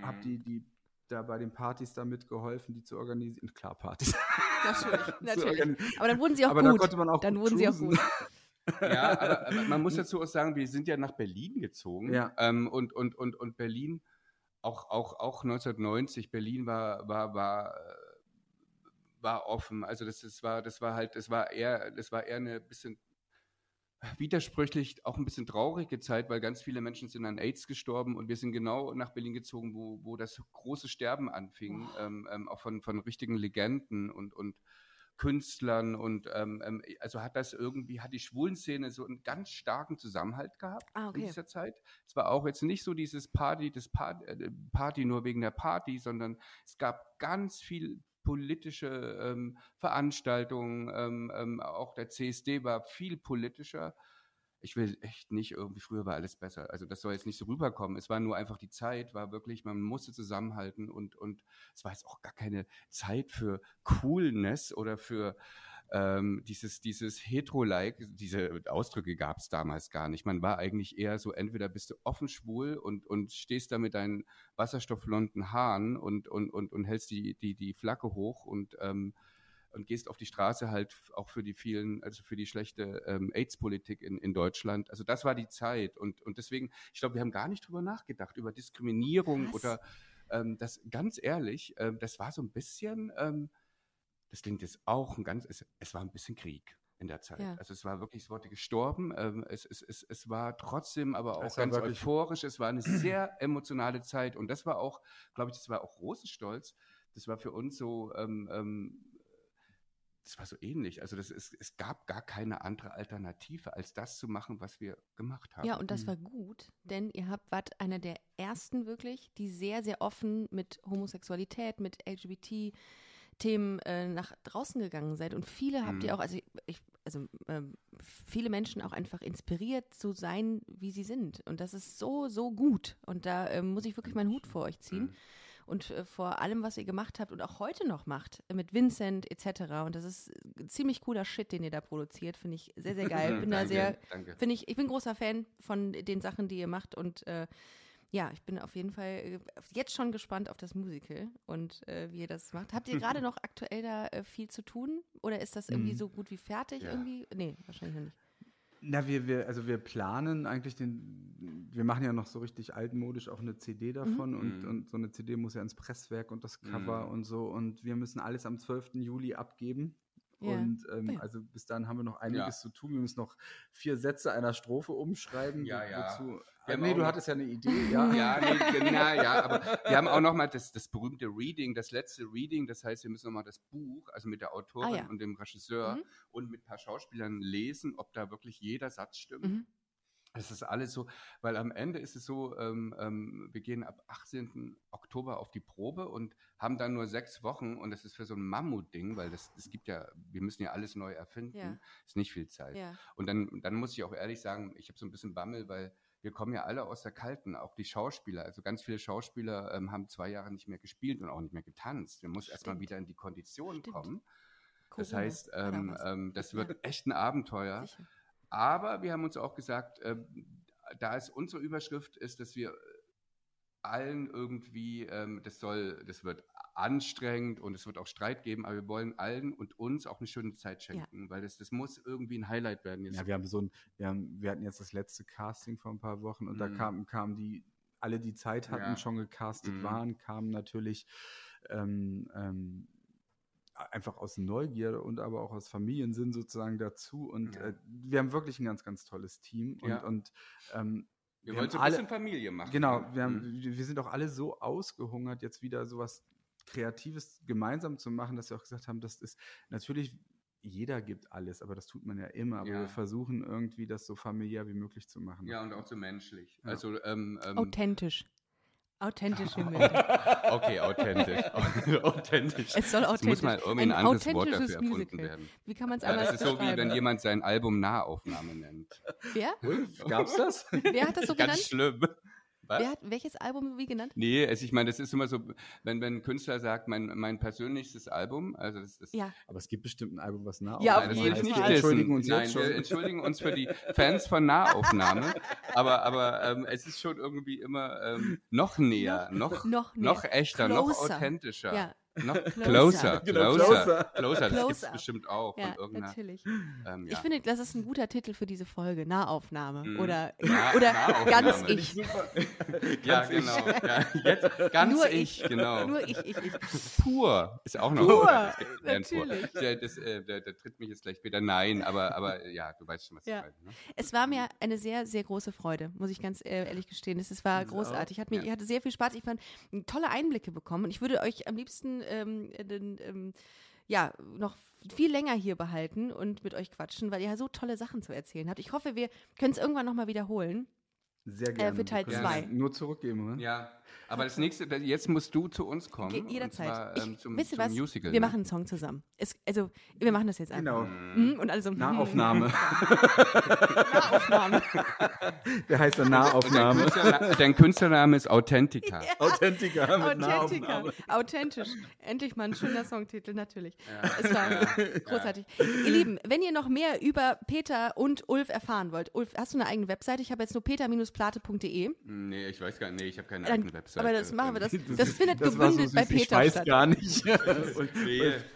habe die, die da bei den Partys da mitgeholfen, die zu organisieren. Klar, Partys. Natürlich, natürlich. Aber dann wurden sie auch aber gut. Da konnte man auch dann wurden sie auch gut. ja, aber, aber, man muss dazu auch sagen, wir sind ja nach Berlin gezogen. Ja. Ähm, und, und, und, und Berlin, auch, auch, auch 1990, Berlin war, war, war äh, war offen. Also das, das war, das war halt, das war eher, das war eher eine bisschen widersprüchlich, auch ein bisschen traurige Zeit, weil ganz viele Menschen sind an AIDS gestorben und wir sind genau nach Berlin gezogen, wo, wo das große Sterben anfing, oh. ähm, auch von, von richtigen Legenden und, und Künstlern und ähm, ähm, also hat das irgendwie, hat die Schwulenszene so einen ganz starken Zusammenhalt gehabt Ah, okay. in dieser Zeit. Es war auch jetzt nicht so dieses Party, das Party, äh, Party nur wegen der Party, sondern es gab ganz viel politische ähm, Veranstaltungen, ähm, ähm, auch der CSD war viel politischer. Ich will echt nicht irgendwie, früher war alles besser. Also das soll jetzt nicht so rüberkommen. Es war nur einfach die Zeit, war wirklich, man musste zusammenhalten und, und es war jetzt auch gar keine Zeit für Coolness oder für ähm, dieses, dieses Hetero-like, diese Ausdrücke gab es damals gar nicht. Man war eigentlich eher so, entweder bist du offen schwul und, und stehst da mit deinen wasserstoffblonden Haaren und, und, und, und hältst die, die, die Flagge hoch und, ähm, und gehst auf die Straße halt auch für die vielen, also für die schlechte ähm, AIDS-Politik in, in Deutschland. Also das war die Zeit und, und deswegen, ich glaube, wir haben gar nicht drüber nachgedacht, über Diskriminierung Krass. oder ähm, das, ganz ehrlich, ähm, das war so ein bisschen, ähm, das klingt jetzt auch ein ganz, es, es war ein bisschen Krieg in der Zeit. Ja. Also es war wirklich, es wurde gestorben. Ähm, es, es, es, es war trotzdem aber auch ganz wirklich- euphorisch. Es war eine sehr emotionale Zeit und das war auch, glaube ich, das war auch Rosenstolz. Das war für uns so, ähm, ähm, das war so ähnlich. Also das ist, es gab gar keine andere Alternative, als das zu machen, was wir gemacht haben. Ja, und das Mhm. war gut, denn ihr habt wart einer der ersten wirklich, die sehr, sehr offen mit Homosexualität, mit LGBT-Themen äh, nach draußen gegangen seid. Und viele habt ihr Mhm. auch, also ich, also ähm, viele Menschen auch einfach inspiriert zu sein, wie sie sind. Und das ist so, so gut. Und da ähm, muss ich wirklich meinen Hut vor euch ziehen. Mhm. Und äh, vor allem, was ihr gemacht habt und auch heute noch macht, äh, mit Vincent etc. Und das ist äh, ziemlich cooler Shit, den ihr da produziert. Finde ich sehr, sehr geil. Bin da Danke, sehr, danke. Finde ich, ich bin großer Fan von den Sachen, die ihr macht und äh, ja, ich bin auf jeden Fall äh, jetzt schon gespannt auf das Musical und äh, wie ihr das macht. Habt ihr gerade noch aktuell da äh, viel zu tun oder ist das irgendwie Mhm. so gut wie fertig Ja. irgendwie? Nee, wahrscheinlich noch nicht. Na, wir, wir, also wir planen eigentlich den, wir machen ja noch so richtig altmodisch auch eine CD davon und, Mhm. und so eine CD muss ja ins Presswerk und das Cover Mhm. und so und wir müssen alles am 12. Juli abgeben. Ja. Und ähm, ja. also bis dann haben wir noch einiges Ja. zu tun. Wir müssen noch vier Sätze einer Strophe umschreiben. Ja, ja. Wozu, ah, haben nee, du noch- hattest ja eine Idee, ja. Ja, nee, genau, ja, aber wir haben auch nochmal das, das berühmte Reading, das letzte Reading, das heißt, wir müssen nochmal das Buch, also mit der Autorin Ah, ja. und dem Regisseur Mhm. und mit ein paar Schauspielern lesen, ob da wirklich jeder Satz stimmt. Mhm. Es ist alles so, weil am Ende ist es so, ähm, ähm, wir gehen ab 18. Oktober auf die Probe und haben dann nur sechs Wochen und das ist für so ein Mammutding, weil das, es gibt ja, wir müssen ja alles neu erfinden, Ja. ist nicht viel Zeit. Ja. Und dann, dann muss ich auch ehrlich sagen, ich habe so ein bisschen Bammel, weil wir kommen ja alle aus der Kalten, auch die Schauspieler. Also ganz viele Schauspieler ähm, haben zwei Jahre nicht mehr gespielt und auch nicht mehr getanzt. Wir müssen erstmal wieder in die Kondition Stimmt. kommen. Das Corona heißt, war da ähm, ähm, das wird echt ein Abenteuer. Sicher. Aber wir haben uns auch gesagt, ähm, da es unsere Überschrift ist, dass wir allen irgendwie, ähm, das soll, das wird anstrengend und es wird auch Streit geben, aber wir wollen allen und uns auch eine schöne Zeit schenken, weil das, das muss irgendwie ein Highlight werden. Jetzt Ja, wir haben so ein, wir haben, wir hatten jetzt das letzte Casting vor ein paar Wochen und da Mhm. kamen kamen die, alle die Zeit hatten, Ja. schon gecastet Mhm. waren, kamen natürlich ähm, ähm, einfach aus Neugier und aber auch aus Familiensinn sozusagen dazu und Ja. äh, wir haben wirklich ein ganz, ganz tolles Team und, Ja. und ähm, wir wir wollen so ein alle- bisschen Familie machen. Genau, ne? wir, haben, Mhm. wir sind auch alle so ausgehungert, jetzt wieder sowas Kreatives gemeinsam zu machen, dass wir auch gesagt haben, das ist natürlich, jeder gibt alles, aber das tut man ja immer. Aber Ja. wir versuchen irgendwie das so familiär wie möglich zu machen. Ja, und auch so menschlich. Ja. Also, ähm, ähm, Authentisch. Authentisch wie möglich. okay, authentisch. authentisch. Es soll Es authentisch. muss mal irgendwie ein, Ein anderes Wort authentisches dafür erfunden Musical. werden. Wie kann man es Ja, anders das ist so, wie wenn jemand sein Album Nahaufnahme nennt. Wer? Gab's das? Wer hat das so Ganz genannt? schlimm. Was? Wer hat welches Album wie genannt? Nee, also ich meine, das ist immer so, wenn, wenn ein Künstler sagt, mein, mein persönlichstes Album, also das, das Ja. Aber es gibt bestimmt ein Album, was nah Ja, Nein, auf das will jeden ich nicht. Entschuldigen uns Nein, jetzt schon. wir entschuldigen uns für die Fans von Nahaufnahme, aber, aber ähm, es ist schon irgendwie immer ähm, noch näher, noch, Noch näher. noch echter, noch Closer. authentischer. Ja. Noch Closer. closer, Genau, closer, closer. Das gibt es bestimmt auch Ja, natürlich. Ähm, Ich ja. finde, das ist ein guter Titel für diese Folge. Nahaufnahme. Mhm. Oder, Na- oder Nahaufnahme. ganz ich. ja, genau. Ja, jetzt ganz Nur ich, ich. genau. Nur ich, ich, ich. Pur ist auch noch Pur, natürlich. Der, das, äh, der, der tritt mich jetzt gleich wieder. Nein, aber, aber ja, du weißt schon, was Ja. ich meine. Ne? Es war mir eine sehr, sehr große Freude, muss ich ganz äh, ehrlich gestehen. Es, es war Uns großartig. Hat mir, Ja. Ich hatte sehr viel Spaß. Ich fand tolle Einblicke bekommen. Und ich würde euch am liebsten ähm, den, ähm, ja, noch viel länger hier behalten und mit euch quatschen, weil ihr ja so tolle Sachen zu erzählen habt. Ich hoffe, wir können es irgendwann nochmal wiederholen. Sehr gerne. für Teil Wir können zwei. es Nur zurückgeben, oder? Ja, aber das nächste, jetzt musst du zu uns kommen. Ge und jederzeit. zwar, ähm, ich, zum, wisst ihr zum was? Musical. wir ne? machen einen Song zusammen. Es, also, wir machen das jetzt einfach. Genau. Mhm, Und alle so, Nahaufnahme. Nahaufnahme. Der heißt dann Nahaufnahme. Dein, Künstlername, dein Künstlername ist Authentica. Authentica mit Authentica. Nahaufnahme. Authentisch. Endlich mal ein schöner Songtitel, natürlich. Es war großartig. Ihr Lieben, wenn ihr noch mehr über Peter und Ulf erfahren wollt, Ulf, hast du eine eigene Webseite? Ich habe jetzt nur peter-plate.de. Nee, ich weiß gar nicht, nee, ich habe keine Dann- eigene Webseite. Aber das machen wir, das, Ähm, das findet Das war so gebündelt bei süß, ich Peter weiß statt. gar nicht. Und,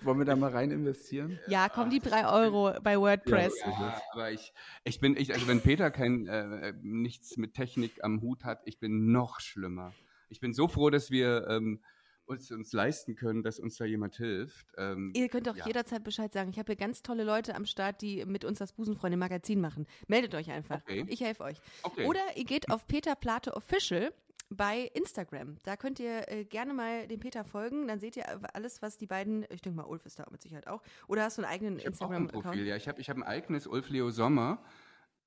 wollen wir da mal rein investieren? Ja, komm, die drei Euro bei WordPress. Ja, aber ich, ich bin, ich, also wenn Peter kein, äh, nichts mit Technik am Hut hat, ich bin noch schlimmer. Ich bin so froh, dass wir ähm, uns, uns leisten können, dass uns da jemand hilft. Ähm, Ihr könnt auch Ja. jederzeit Bescheid sagen. Ich habe hier ganz tolle Leute am Start, die mit uns das Busenfreunde-Magazin machen. Meldet euch einfach. Okay. Ich helfe euch. Okay. Oder ihr geht auf Peter Plate Official bei Instagram. Da könnt ihr äh, gerne mal dem Peter folgen. Dann seht ihr alles, was die beiden, ich denke mal, Ulf ist da mit Sicherheit auch. Oder hast du einen eigenen ich habe auch ein Instagram-Account? Profil, ja. Ich habe ich hab ein eigenes Ulf Leo Sommer.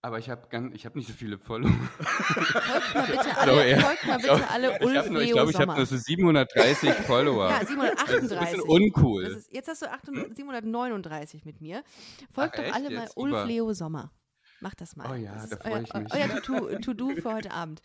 Aber ich habe ich hab nicht so viele Follower. Folgt mal bitte alle, er- folgt mal bitte alle Ich Ulf nur- ich glaube, ich habe nur so 730 Follower. ja, Das ist ein 738. bisschen uncool. Ist, jetzt hast du 800, 739 mit mir. Folgt Ach, doch echt? alle mal Jetzt? Ulf. Leo Sommer. Macht das mal. Oh ja, das da ist freu euer, ich mich. Euer To- To-Do für heute Abend.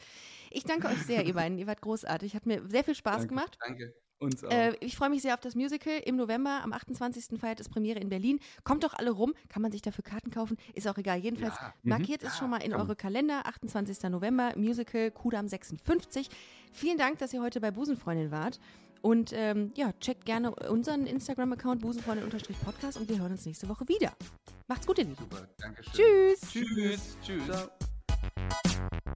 Ich danke euch sehr, ihr beiden. Ihr wart großartig. Hat mir sehr viel Spaß Danke. gemacht. Danke. Uns auch. Äh, ich freue mich sehr auf das Musical. Im November, am 28. feiert es Premiere in Berlin. Kommt doch alle rum. Kann man sich dafür Karten kaufen? Ist auch egal. Jedenfalls Ja. markiert es schon mal in komm. eure Kalender. 28. November, Musical Kudam 56. Vielen Dank, dass ihr heute bei Busenfreundin wart. Und ähm, ja, checkt gerne unseren Instagram-Account busenfreundin-podcast und wir hören uns nächste Woche wieder. Macht's gut, ihr Lieben. Super. Dankeschön. Tschüss. Tschüss. Tschüss. Ciao.